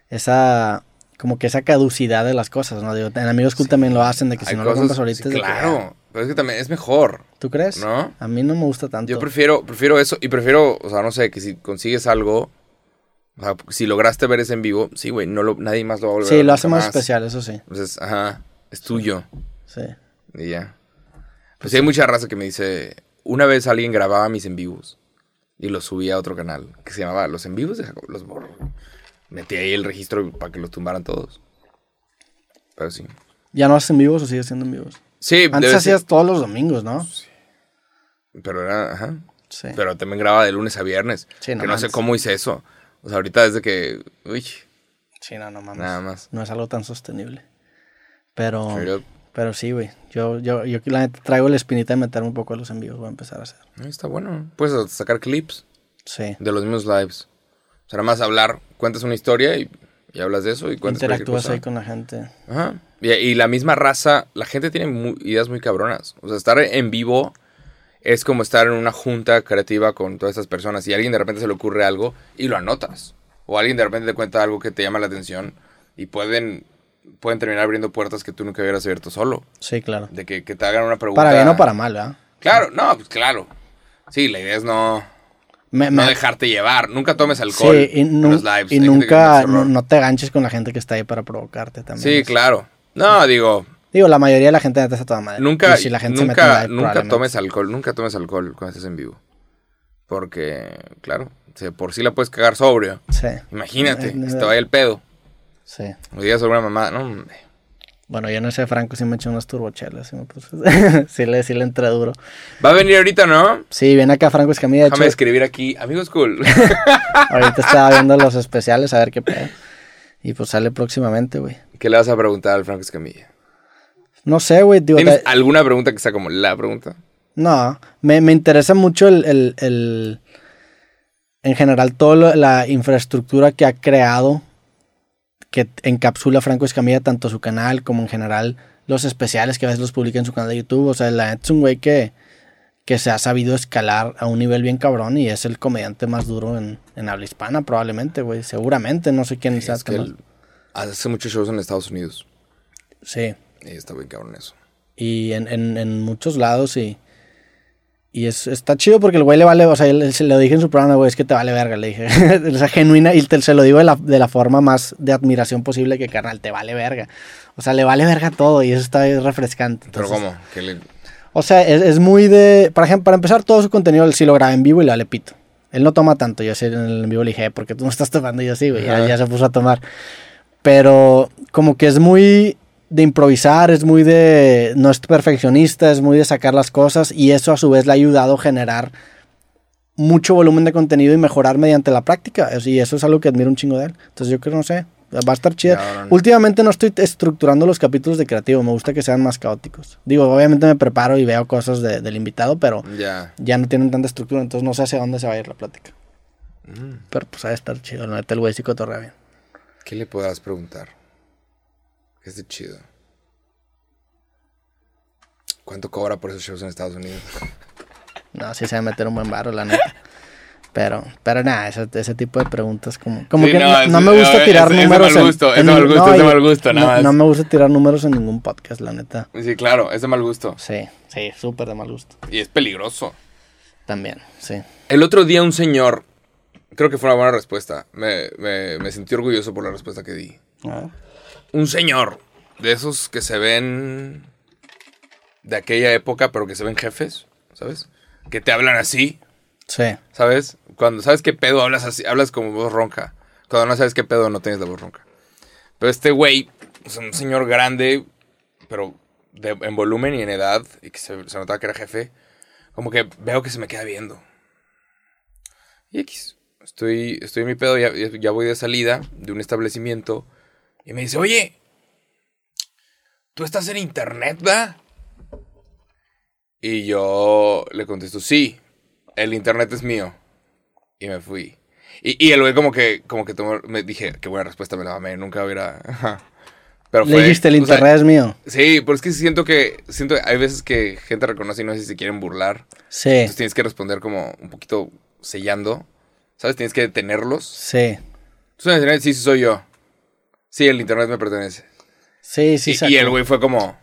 Esa, como que esa caducidad de las cosas, ¿no? Digo, en Amigos Cool también lo hacen, de que si no lo compras ahorita sí, que, claro, pero es que también es mejor, ah, ¿Tú crees? ¿no? A mí no me gusta tanto. Yo prefiero, prefiero eso y prefiero, o sea, no sé, que si consigues algo, o sea, si lograste ver ese en vivo, sí, güey, no lo, nadie más lo va a volver a sí, ver lo hace más especial, eso sí. Entonces, ajá, es tuyo Sí. y ya. Pues sí, hay mucha raza que me dice, una vez alguien grababa mis en vivos y los subía a otro canal que se llamaba Los en vivos de Jacob, los borro. Metí ahí el registro para que los tumbaran todos. Pero sí. ¿Ya no haces en vivos o sigues haciendo en vivos? Sí, Antes ser- hacías todos los domingos, ¿no? pero era, ajá. Sí. Pero también grababa de lunes a viernes. Sí, no que no sé cómo hice eso. O sea, ahorita desde que. Uy, Sí, no, no mames. nada más. No es algo tan sostenible. Pero, pero sí, güey. Yo, yo, yo la neta traigo la espinita de meterme un poco a los envíos. Voy a empezar a hacer. Está bueno. Puedes sacar clips Sí. de los mismos lives. O sea, nada más hablar, cuentas una historia y y hablas de eso y cuentas Interactúas cosa. ahí con la gente. Ajá. Y, y la misma raza, la gente tiene ideas muy cabronas. O sea, estar en vivo es como estar en una junta creativa con todas estas personas y a alguien de repente se le ocurre algo y lo anotas. O alguien de repente te cuenta algo que te llama la atención y pueden, pueden terminar abriendo puertas que tú nunca hubieras abierto solo. Sí, claro. De que, que te hagan una pregunta. Para bien o para mal, ¿verdad? Claro, no, pues claro. Sí, la idea es no, Me- no me- dejarte llevar. Nunca tomes alcohol sí, y, en los lives. y Hay nunca, no, te ganches con la gente que está ahí para provocarte también. Sí, Es- claro. No, digo, Digo, la mayoría de la gente neta está toda madre. Nunca, si la gente nunca, tomes alcohol, nunca tomes alcohol cuando estés en vivo. Porque, claro, si por sí la puedes cagar sobrio. Sí, Imagínate, Eh, que se te vaya el pedo. sí. O digas sobre una mamá, no, hombre. Bueno, yo no sé, Franco sí me echó unas turbochelas. Sí, me le, sí le entré duro. Va a venir ahorita, ¿no? Sí, viene acá Franco Escamilla. Déjame hecho, escribir aquí, amigos cool. ahorita estaba viendo los especiales a ver qué pedo. Y pues sale próximamente, güey. ¿Qué le vas a preguntar al Franco Escamilla? No sé, güey. digo, ¿Tienes alguna pregunta que sea como la pregunta? No, me, me interesa mucho el, el- el- en general toda la infraestructura que ha creado, que encapsula Franco Escamilla, tanto su canal como en general los especiales que a veces los publica en su canal de YouTube. O sea, la es un güey que, que se ha sabido escalar a un nivel bien cabrón y es el comediante más duro en, en habla hispana, probablemente, güey. Seguramente, no sé quién sea. Es que hace muchos shows en Estados Unidos. Sí. Y está bien cabrón eso. y en, en, en muchos lados y, y es, está chido porque el güey le vale, o sea, él- se lo dije en su programa, güey, es que te vale verga, le dije, o sea, genuina, y te- se lo digo de la, de la forma más de admiración posible que carnal, te vale verga, o sea, le vale verga todo y eso está refrescante. Pero Entonces, ¿cómo? ¿Qué le- O sea, es, es muy de, por ejemplo, para empezar, todo su contenido él sí lo graba en vivo y le vale pito. Él no toma tanto, yo sí en el en vivo le dije, "Eh, ¿por qué tú no estás tomando? Y yo sí, güey, ya, ya se puso a tomar. Pero como que es muy de improvisar, es muy de, no es perfeccionista, es muy de sacar las cosas y eso a su vez le ha ayudado a generar mucho volumen de contenido y mejorar mediante la práctica. Y eso es algo que admiro un chingo de él. Entonces yo creo, no sé, va a estar chida. Cabrón. Últimamente no estoy estructurando los capítulos de creativo, me gusta que sean más caóticos. Digo, obviamente me preparo y veo cosas de- del invitado, pero Ya. ya no tienen tanta estructura, entonces no sé hacia dónde se va a ir la plática. Mm. Pero pues ha de estar chido, neta el güey sí cotorrea bien. ¿Qué le puedas preguntar? Que esté chido. ¿Cuánto cobra por esos shows en Estados Unidos? No, sí se va a meter un buen barro, la neta. Pero, pero nada, ese, ese tipo de preguntas como, como Sí, que no, no, me no, gusta es- tirar es de números mal en- gusto, es en de mal ningún- gusto, es de y mal gusto, nada no, más. no me gusta tirar números en ningún podcast, la neta. Sí, claro, es de mal gusto. Sí, sí, súper de mal gusto. Y es peligroso. También, sí. El otro día un señor, creo que fue una buena respuesta. Me, me, me sentí orgulloso por la respuesta que di. A ver. Un señor de esos que se ven de aquella época, pero que se ven jefes, ¿sabes? Que te hablan así, Sí, ¿sabes? Cuando sabes qué pedo hablas así, hablas como voz ronca. Cuando no sabes qué pedo no tienes la voz ronca. Pero este güey, es un señor grande, pero de- en volumen y en edad, y que se, se notaba que era jefe, como que veo que se me queda viendo. Y X. Estoy, estoy en mi pedo, ya, ya voy de salida de un establecimiento, y me dice, oye, ¿tú estás en internet, da? Y yo le contesto, sí, el internet es mío. Y me fui. Y, y el güey como que, como que tomó, me dije, qué buena respuesta me la mamé, nunca hubiera... ajá". Pero le dijiste, el sea, internet es mío. sí, pero es que siento que, siento, hay veces que gente reconoce y no sé si se quieren burlar. Sí, Entonces tienes que responder como un poquito sellando, ¿sabes? Tienes que detenerlos. sí. ¿Tú sabes internet? Sí, sí soy yo. Sí, el internet me pertenece. Sí, sí, y, y el güey fue como,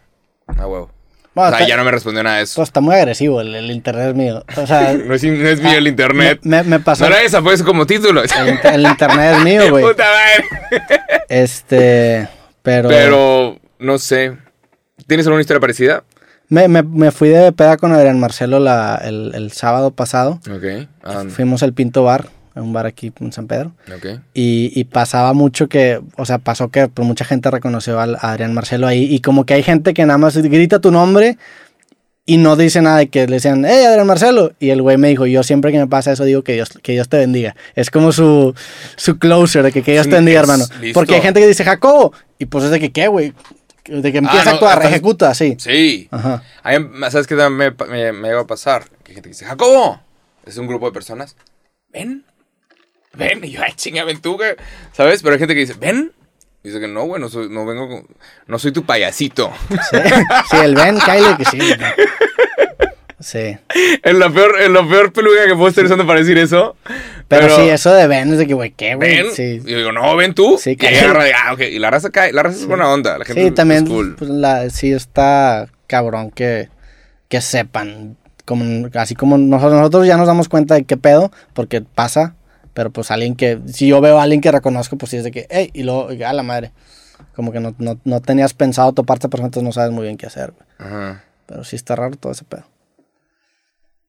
ah, huevo. Bueno, o sea, está- ya no me respondió nada de eso. pues, está muy agresivo, el, el internet es mío. O sea, No es, no es mío el internet. me, me pasó. No era esa, fue eso como título. El internet es mío, güey. Puta madre. Este, pero, Pero, no sé. ¿Tienes alguna historia parecida? me, me, me fui de peda con Adrián Marcelo la, el, el sábado pasado. Ok. ah, Fuimos al Pinto Bar, un bar aquí en San Pedro. ok. Y, y pasaba mucho que, o sea, pasó que pues, mucha gente reconoció al- a Adrián Marcelo ahí. Y como que hay gente que nada más grita tu nombre y no dice nada de que le decían, hey, Adrián Marcelo. Y el güey me dijo, yo siempre que me pasa eso digo que Dios, que Dios te bendiga. Es como su, su closer de que, que Dios Sí, te bendiga, hermano. listo. Porque hay gente que dice Jacobo. Y pues es de que, ¿qué, güey? De que empieza Ah, no, a actuar, estás- ejecuta, sí. Sí. Ajá. A mí, ¿Sabes qué me, me, me llegó a pasar? Que hay gente que dice, Jacobo. Es un grupo de personas. Ven. Ven. Y yo, ay, chinga, ven tú, güey. ¿Sabes? Pero hay gente que dice, ven. Y dice que no, güey, no, soy, no vengo, con- no soy tu payasito. Sí, sí, el Ben, Kylie, que sí. güey. Sí. en la peor, en la peor peluca que puedo estar usando para decir eso. Pero, sí, eso de Ben es de que, güey, ¿qué, güey? Ven. Sí. Y yo digo, no, ven tú. Sí, y que- agarra de, ah, ok. Y la raza cae. La raza es buena onda. La gente Sí, es- también, es cool. pues, la, sí está cabrón que, que sepan, como, así como nosotros, nosotros ya nos damos cuenta de qué pedo, porque pasa, pero pues alguien que, si yo veo a alguien que reconozco, pues sí es de que, hey, y luego, a la madre, como que no, no, no tenías pensado toparte persona, entonces no sabes muy bien qué hacer, güey. Ajá. pero sí está raro todo ese pedo.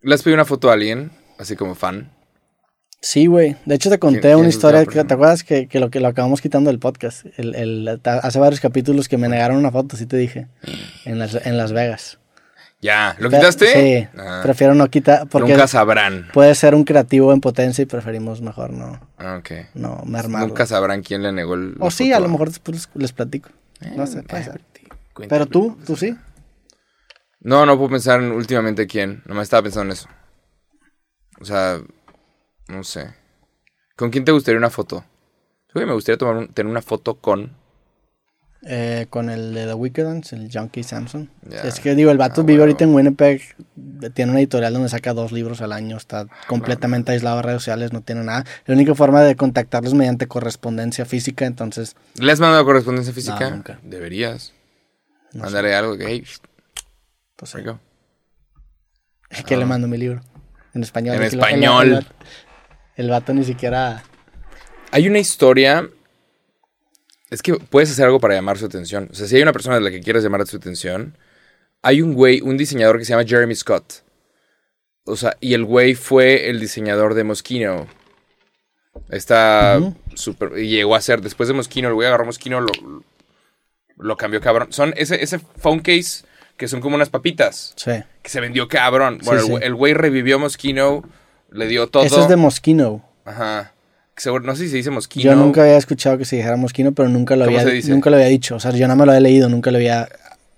¿Le has pedido una foto a alguien? Así como fan. Sí, güey. De hecho, te conté una historia. Que? ¿Te acuerdas que, que lo que lo acabamos quitando del podcast? El, el- hace varios capítulos que me negaron una foto, sí te dije. En Las, en Las Vegas. Ya. ¿Lo quitaste? Sí. Ah, Prefiero no quitar. Porque Nunca sabrán. puede ser un creativo en potencia y preferimos mejor no, Ah, ok. no mermarlo. Nunca sabrán quién le negó el. o sí, a lo mejor después les, platico. No sé, Eh. Pero tú, tú sí. No, no puedo pensar en últimamente quién. Nomás estaba pensando en eso. O sea, no sé. ¿Con quién te gustaría una foto? Oye, me gustaría tomar un- tener una foto con. Eh, con el de The Wicked Ones, el Junkie Samson. Es que digo, el vato Ah, vive ahorita en Winnipeg, tiene una editorial donde saca dos libros al año, está completamente aislado de redes sociales, no tiene nada. La única forma de contactarlos es mediante correspondencia física, entonces ¿Le has mandado correspondencia física? No, nunca. Deberías. No Mándale algo que, hey, pues, you go. que le mando mi libro en español. En español. El vato ni siquiera... Hay una historia. Es que puedes hacer algo para llamar su atención. O sea, si hay una persona de la que quieres llamar su atención, hay un güey, un diseñador que se llama Jeremy Scott. O sea, y el güey fue el diseñador de Moschino. Está Ujú. súper. Y llegó a ser, después de Moschino, el güey agarró Moschino, lo, lo cambió cabrón. Son ese, ese phone case que son como unas papitas. Sí. Que se vendió cabrón. Bueno, Sí, el güey- el güey revivió Moschino, le dio todo. Ese es de Moschino. Ajá. Seguro- no sé si se dice Moschino. Yo nunca había escuchado que se dijera Moschino, pero nunca lo, ¿Cómo había, nunca lo había dicho. O sea, yo nada más lo había leído, nunca lo había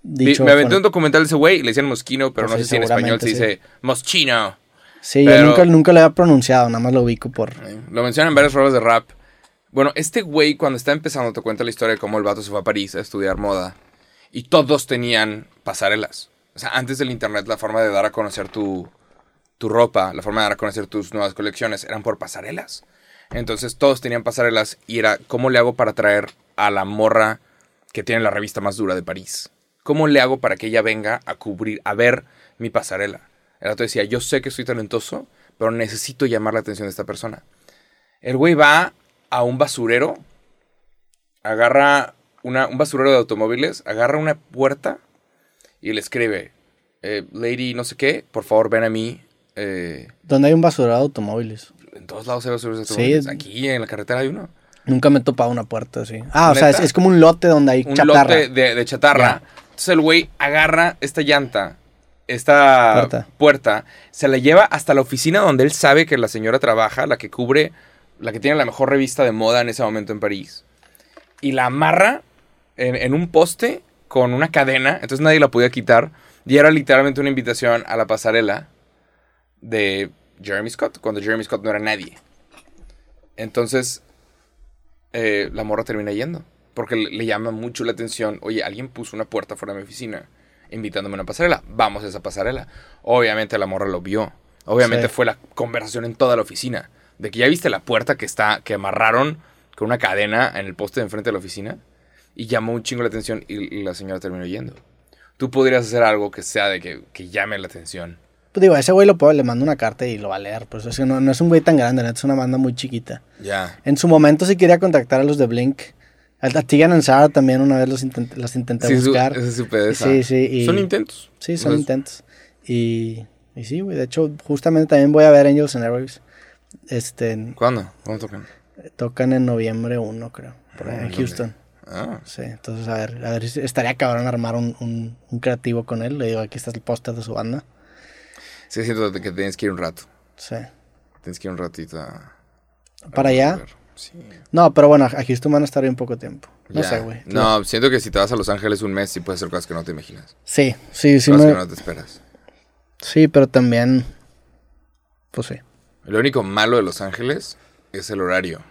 dicho. me aventé un documental de ese güey y le decían Moschino, pero Pues no sí, sé si en español se dice Moschino. Sí, pero- yo nunca, nunca lo había pronunciado, nada más lo ubico por... Lo mencionan en varias rolas de rap. Bueno, este güey cuando está empezando te cuenta la historia de cómo el vato se fue a París a estudiar moda. Y todos tenían pasarelas. O sea, antes del internet la forma de dar a conocer tu, tu ropa, la forma de dar a conocer tus nuevas colecciones eran por pasarelas. Entonces todos tenían pasarelas y era cómo le hago para traer a la morra que tiene la revista más dura de París. ¿Cómo le hago para que ella venga a cubrir, a ver mi pasarela? El vato decía, yo sé que soy talentoso, pero necesito llamar la atención de esta persona. El güey va a un basurero, agarra una, un basurero de automóviles, agarra una puerta y le escribe, eh, Lady no sé qué, por favor ven a mí. eh, Donde hay un basurero de automóviles. En todos lados basureros de Sí, Aquí en la carretera hay uno. Nunca me he topado una puerta así. Ah, o sea, es, es como un lote donde hay Un chatarra. lote de, de chatarra. Entonces el güey agarra esta llanta, esta Puerta. puerta. se la lleva hasta la oficina donde él sabe que la señora trabaja, la que cubre, la que tiene la mejor revista de moda en ese momento en París. Y la amarra en, en un poste con una cadena, entonces nadie la podía quitar. Y era literalmente una invitación a la pasarela de Jeremy Scott, cuando Jeremy Scott no era nadie. Entonces, eh, la morra termina yendo. Porque le, le llama mucho la atención. Oye, alguien puso una puerta fuera de mi oficina invitándome a una pasarela. Vamos a esa pasarela. Obviamente la morra lo vio. Obviamente Sí. fue la conversación en toda la oficina. De que ya viste la puerta que está, que amarraron con una cadena en el poste de enfrente de la oficina. Y llamó un chingo la atención y, y la señora terminó yendo. Tú podrías hacer algo que sea de que, que llame la atención. Pues digo, a ese güey lo puedo, le mando una carta y lo va a leer. Pues es que no, no es un güey tan grande, es una banda muy chiquita. Ya. En su momento sí quería contactar a los de Blink. A Tegan and Sara también una vez los intent- las intenté Sí, su- buscar. es su pedeza. Sí, sí, y- Son intentos. Sí, son intentos. Y, y sí, güey. De hecho, justamente también voy a ver Angels and Airwaves. Este, ¿Cuándo? ¿Cuándo tocan? tocan en noviembre 1, creo. Por ahí, Ah, en. Houston. Ah, Sí, entonces a ver, a ver, estaría cabrón armar un, un, un creativo con él. Le digo, aquí está el póster de su banda. Sí, siento que tienes que ir un rato. Sí. Tienes que ir un ratito a... a ¿Para allá? Sí. No, pero bueno, a Houston van a estar bien poco tiempo. No sé, güey. No, siento que si te vas a Los Ángeles un mes, sí puedes hacer cosas que no te imaginas. Sí, sí, sí. cosas me- que no te esperas. Sí, pero también. Pues sí. Lo único malo de Los Ángeles es el horario.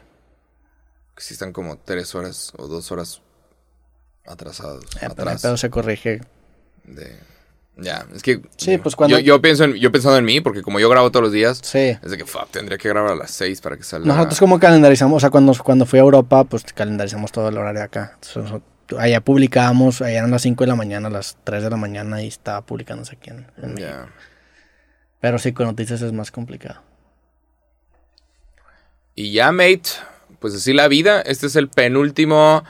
Que sí están como tres horas o dos horas atrasados. Eh, pero, atrás pero se corrige. de- Ya, es que... Sí, pues cuando- Yo, yo pienso en, yo pensando en mí, porque como yo grabo todos los días, Sí. es de que, fuck, tendría que grabar a las seis para que salga... Nosotros como calendarizamos, o sea, cuando, cuando fui a Europa, pues calendarizamos todo el horario acá. Entonces, allá publicábamos, allá eran las 5 de la mañana, a las 3 de la mañana y estaba publicándose aquí en, en México. Ya. Pero sí, con noticias es más complicado. Y ya, mate, pues así la vida. Este es el penúltimo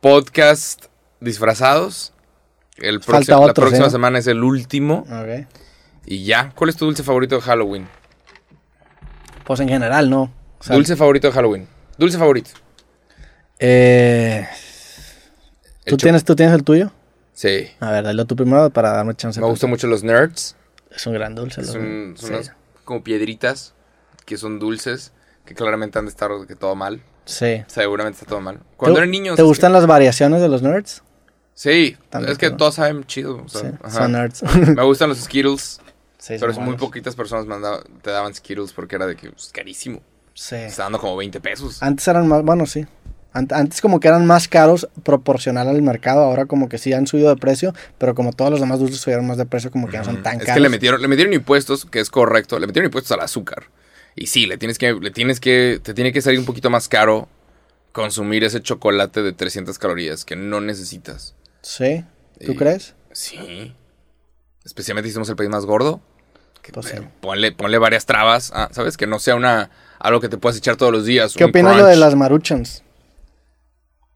podcast disfrazados. El Falta la próxima ¿sí? semana es el último. Ok. Y ya, ¿cuál es tu dulce favorito de Halloween? Pues en general, ¿no? O sea, dulce favorito de Halloween. Dulce favorito. eh, ¿tú, tienes, ¿Tú tienes el tuyo? Sí. A ver, dale tú primero para darme chance. Me gustan mucho los nerds. Es un gran dulce. los- Son, son sí. unas como piedritas que son dulces, que claramente han de estar que todo mal. Sí. Seguramente está todo mal. Cuando ¿Te- eran niños... ¿Te gustan las variaciones de los nerds? Sí, También, es que todos saben chido. o sea, sí, ajá. son nerds. Me gustan los Skittles. Sí, Pero muy poquitas personas te daban Skittles porque era de que es carísimo. Sí. Está dando como 20 pesos. Antes eran más, bueno, sí. Ant- Antes como que eran más caros proporcional al mercado, ahora como que sí han subido de precio, pero como todos los demás dulces subieron más de precio, como que no son tan es caros. que le metieron, le metieron impuestos, que es correcto, le metieron impuestos al azúcar. Y sí, le tienes que, le tienes que, te tiene que salir un poquito más caro consumir ese chocolate de 300 calorías que no necesitas. Sí, ¿tú Y- crees? Sí. Especialmente si somos el país más gordo. Que, Pues sí. eh, ponle, ponle varias trabas, ah, ¿sabes? Que no sea una algo que te puedas echar todos los días. ¿Qué opinas lo crunch de las maruchans?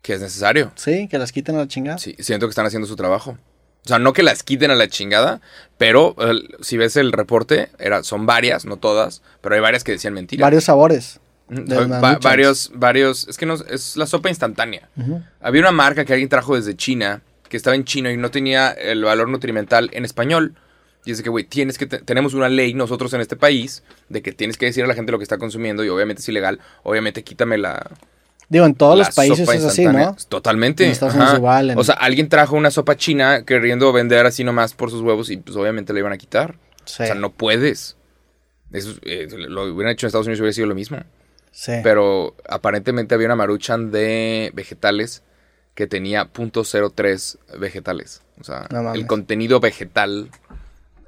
Que es necesario. Sí, que las quiten a la chingada. Sí, siento que están haciendo su trabajo. O sea, no que las quiten a la chingada, pero si ves el reporte, era, son varias, no todas, pero hay varias que decían mentiras. Varios sabores. De va- Maruchans. varios, varios, es que no, es la sopa instantánea. Había una marca que alguien trajo desde China, que estaba en chino y no tenía el valor nutrimental en español. Y es de que, güey, tienes que, te- tenemos una ley nosotros en este país de que tienes que decir a la gente lo que está consumiendo y obviamente es ilegal. Obviamente quítame la, Digo, en todos los países es así. ¿no? Totalmente. En Estados Unidos igual, en- O sea, alguien trajo una sopa china queriendo vender así nomás por sus huevos y pues obviamente la iban a quitar. Sí, O sea, no puedes. Eso, eh, lo hubieran hecho en Estados Unidos y hubiera sido lo mismo. sí. Pero aparentemente había una maruchan de vegetales que tenía .03 vegetales. O sea, No el contenido vegetal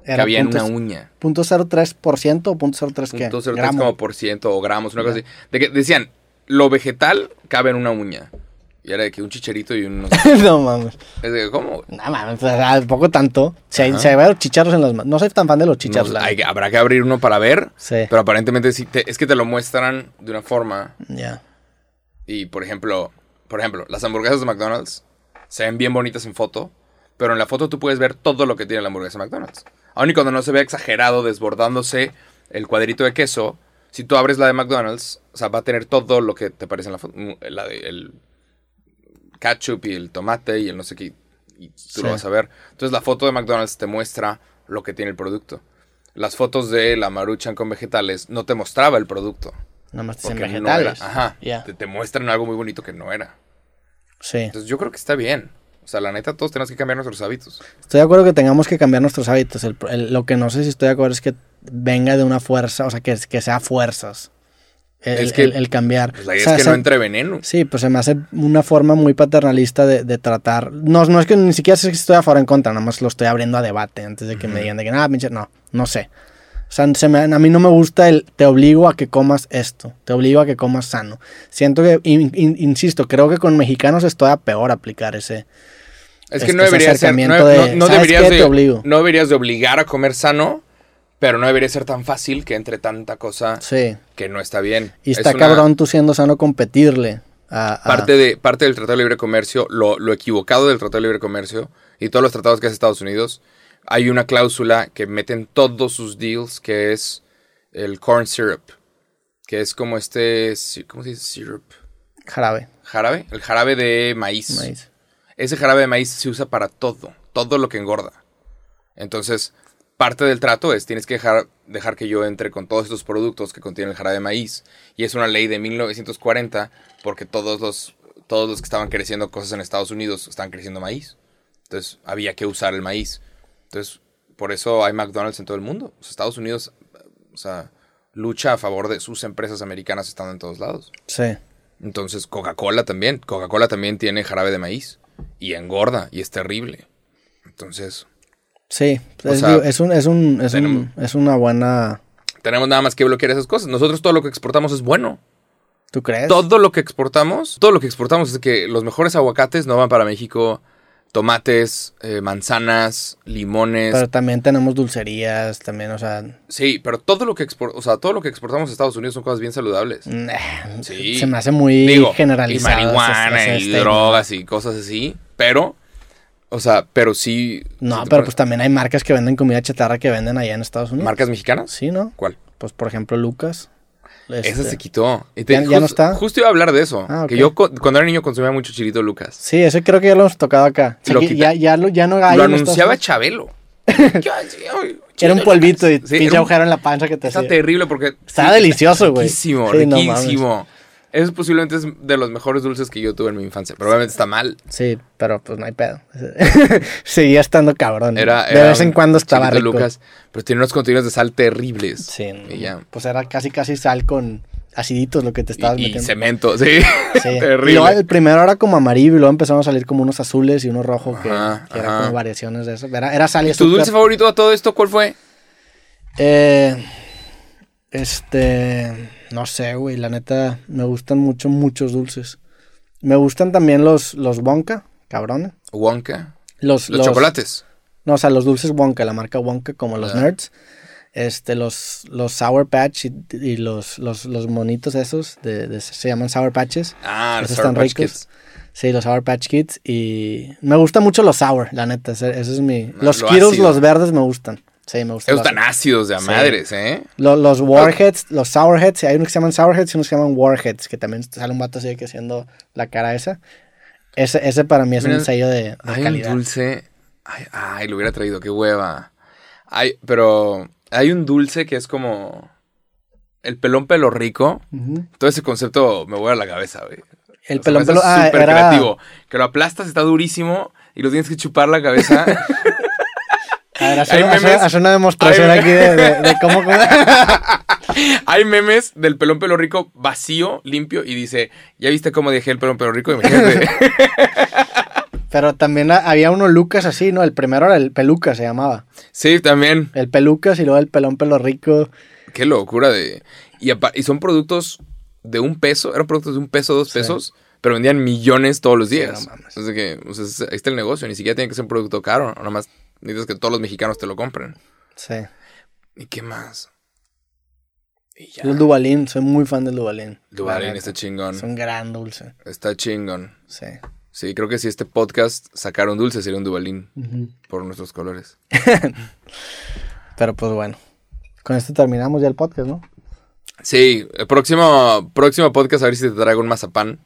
que Era había en punto- una uña. punto .03% o punto .03 qué? .03 Gramo. como por ciento o gramos, una cosa así. De que decían, lo vegetal cabe en una uña. Y era de que un chicherito y un... no mames. es de, ¿cómo? No mames, tampoco tanto. Se, se ve los chicharros en las manos. No soy tan fan de los chicharros. No, hay que- habrá que abrir uno para ver. Sí. Pero aparentemente sí, te- es que te lo muestran de una forma. Ya. Y por ejemplo, por ejemplo, las hamburguesas de McDonald's se ven bien bonitas en foto. Pero en la foto tú puedes ver todo lo que tiene la hamburguesa de McDonald's. Aun y cuando no se ve exagerado, desbordándose el cuadrito de queso, si tú abres la de McDonald's, o sea, va a tener todo lo que te parece en la foto. Mm, La de, el ketchup y el tomate y el no sé qué. Y tú Sí. lo vas a ver. Entonces la foto de McDonald's te muestra lo que tiene el producto. Las fotos de la maruchan con vegetales no te mostraba el producto. Nada más dicen Porque no. Ajá. Te, te muestran algo muy bonito que no era. Sí. Entonces yo creo que está bien. O sea, la neta, todos tenemos que cambiar nuestros hábitos. Estoy de acuerdo que tengamos que cambiar nuestros hábitos. El- el- lo que no sé si estoy de acuerdo es que venga de una fuerza, o sea, que, que sea fuerzas. El, Es que- el- cambiar. Pues la O idea sea, es que se- no entre veneno. Sí, pues se me hace una forma muy paternalista de, de tratar. No, no es que ni siquiera sé si estoy a favor o en contra, nada más lo estoy abriendo a debate antes de que me digan de que nada, pinche, no, no sé. O sea, se me- a mí no me gusta el te obligo a que comas esto, te obligo a que comas sano. Siento que, in- in- insisto, creo que con mexicanos es todavía peor aplicar ese. Es Es que no debería ser. No, de, no ¿sabes deberías qué? de, Te obligo. no deberías de obligar a comer sano, pero no debería ser tan fácil que entre tanta cosa Sí. que no está bien. Y Es está una cabrón tú siendo sano competirle a. a- Parte, de, parte del Tratado de Libre Comercio, lo, lo equivocado del Tratado de Libre Comercio y todos los tratados que hace Estados Unidos, hay una cláusula que meten todos sus deals que es el corn syrup, que es como este, ¿cómo se dice? Syrup. jarabe. Jarabe, el jarabe de maíz. maíz. Ese jarabe de maíz se usa para todo, todo lo que engorda. Entonces, parte del trato es tienes que dejar, dejar que yo entre con todos estos productos que contienen el jarabe de maíz. Y es una ley de 1940 porque todos los, todos los que estaban creciendo cosas en Estados Unidos estaban creciendo maíz. Entonces, había que usar el maíz. Entonces, por eso hay McDonald's en todo el mundo. O sea, Estados Unidos, o sea, lucha a favor de sus empresas americanas estando en todos lados. Sí. Entonces, Coca-Cola también. Coca-Cola también tiene jarabe de maíz. Y engorda. Y es terrible. Entonces, Sí, es, sea, es un, es un, es tenemos- un, es una buena, tenemos nada más que bloquear esas cosas. Nosotros todo lo que exportamos es bueno. ¿tú crees? Todo lo que exportamos, todo lo que exportamos es que los mejores aguacates no van para México. Tomates, eh, manzanas, limones. Pero también tenemos dulcerías, también, o sea, Sí, pero todo lo que expor- o sea, todo lo que exportamos a Estados Unidos son cosas bien saludables. nah, Sí. se me hace muy Digo, generalizado. y marihuana y drogas y cosas así, pero o sea, pero sí No, pero pues también hay marcas que venden comida chatarra que venden allá en Estados Unidos. marcas mexicanas? Sí, ¿no? ¿Cuál? Pues por ejemplo, Lucas. Esa Este, se quitó. ¿Ya- ya no está? Justo iba a hablar de eso. Ah. Que yo cuando era niño consumía mucho chilito Lucas. Sí, ese creo que ya lo hemos tocado acá. Sea, Lo ya, ya, lo, ya no hay Lo Estados anunciaba. Chabelo. Era un polvito y. Sí, pinche agujero en la panza que te Está hacía. terrible porque... Estaba sí, delicioso, güey. Riquísimo, Sí, no Eso posiblemente es de los mejores dulces que yo tuve en mi infancia. Pero obviamente está mal. Sí, pero pues no hay pedo. Seguía estando cabrón. Era, de vez en cuando estaba rico. Lucas, pero tiene unos contenidos de sal terribles. Sí, Y ya. pues era casi casi sal con aciditos lo que te estabas Y, y metiendo. cemento, sí. Sí. Y terrible. luego el primero era como amarillo y luego empezaron a salir como unos azules y uno rojo que, Ajá, que era ajá. como variaciones de eso. Era, era sal y ¿Tu dulce favorito a todo esto cuál fue? Eh, este, no sé, güey, la neta, me gustan mucho, muchos dulces. Me gustan también los, los Wonka, cabrones. Wonka. Los, Los, chocolates. No, o sea, los dulces Wonka, la marca Wonka, como los Ah. nerds. Este, los, los Sour Patch y, y los, los, los monitos esos, de, de- se llaman Sour Patches. Ah, los Esos Sour están Patch ricos. Kids. Sí, los Sour Patch Kids. Y me gustan mucho los Sour, la neta. Ese, ese es mi... Los lo ácido. los verdes me gustan. Sí, me gustan. Esos los- tan ácidos de a Sí. madres, ¿eh? Lo- Los, Warheads, los Sourheads, hay unos que se llaman Sourheads y unos que se llaman Warheads, que también sale un vato así que haciendo la cara esa. Ese, ese para mí es Mira, un sello de, de Hay un dulce. Ay, ay, lo hubiera traído, qué hueva. Hay, pero hay un dulce que es como. El pelón pelo rico. Todo ese concepto me vuela la cabeza, güey. El O sea, pelón pelo. Ah, súper era. creativo. Que lo aplastas, está durísimo. Y lo tienes que chupar la cabeza. A ver, haz- memes. haz una demostración Hay- aquí de, de- de cómo. Hay memes del pelón pelo rico vacío, limpio. Y dice: ¿Ya viste cómo dejé el pelón pelo rico? Imagínate. Pero también ha- había uno Lucas así, ¿no? El primero era el Peluca, se llamaba. sí, también. El Pelucas y luego el pelón pelo rico. Qué locura de. Y, son productos de un peso. Eran productos de un peso, dos Sí. pesos. Pero vendían millones todos los Sí, días. no mames. Entonces que, o sea, ahí está el negocio. Ni siquiera tiene que ser un producto caro. Nada más necesitas que todos los mexicanos te lo compren. Sí. ¿Y qué más? Y ya. Yo el Dubalín, soy muy fan del Dubalín. Neta. está chingón. Es un gran dulce. Está chingón. Sí. Sí, creo que si este podcast sacara un dulce sería un Duvalín. Ujú. Por nuestros colores. Pero pues bueno. Con esto terminamos ya el podcast, ¿no? Sí, el próximo, próximo podcast a ver si te traigo un mazapán.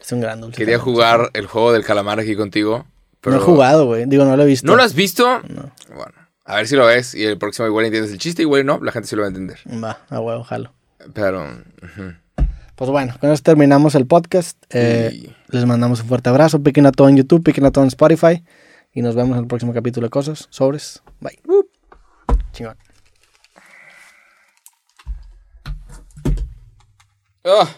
Es un gran dulce. Quería jugar el juego del calamar aquí contigo. Pero No he jugado, güey. Digo, no lo he visto. ¿No lo has visto? No. Bueno, a ver si lo ves y el próximo igual entiendes el chiste, igual no, la gente sí lo va a entender. Va, a huevo, jalo. Pero. Pues bueno, con esto terminamos el podcast. Eh, Y- Les mandamos un fuerte abrazo. Piquen a todo en YouTube, piquen a todo en Spotify. Y nos vemos en el próximo capítulo de Cosas. Sobres. Bye. Chingón. Ah.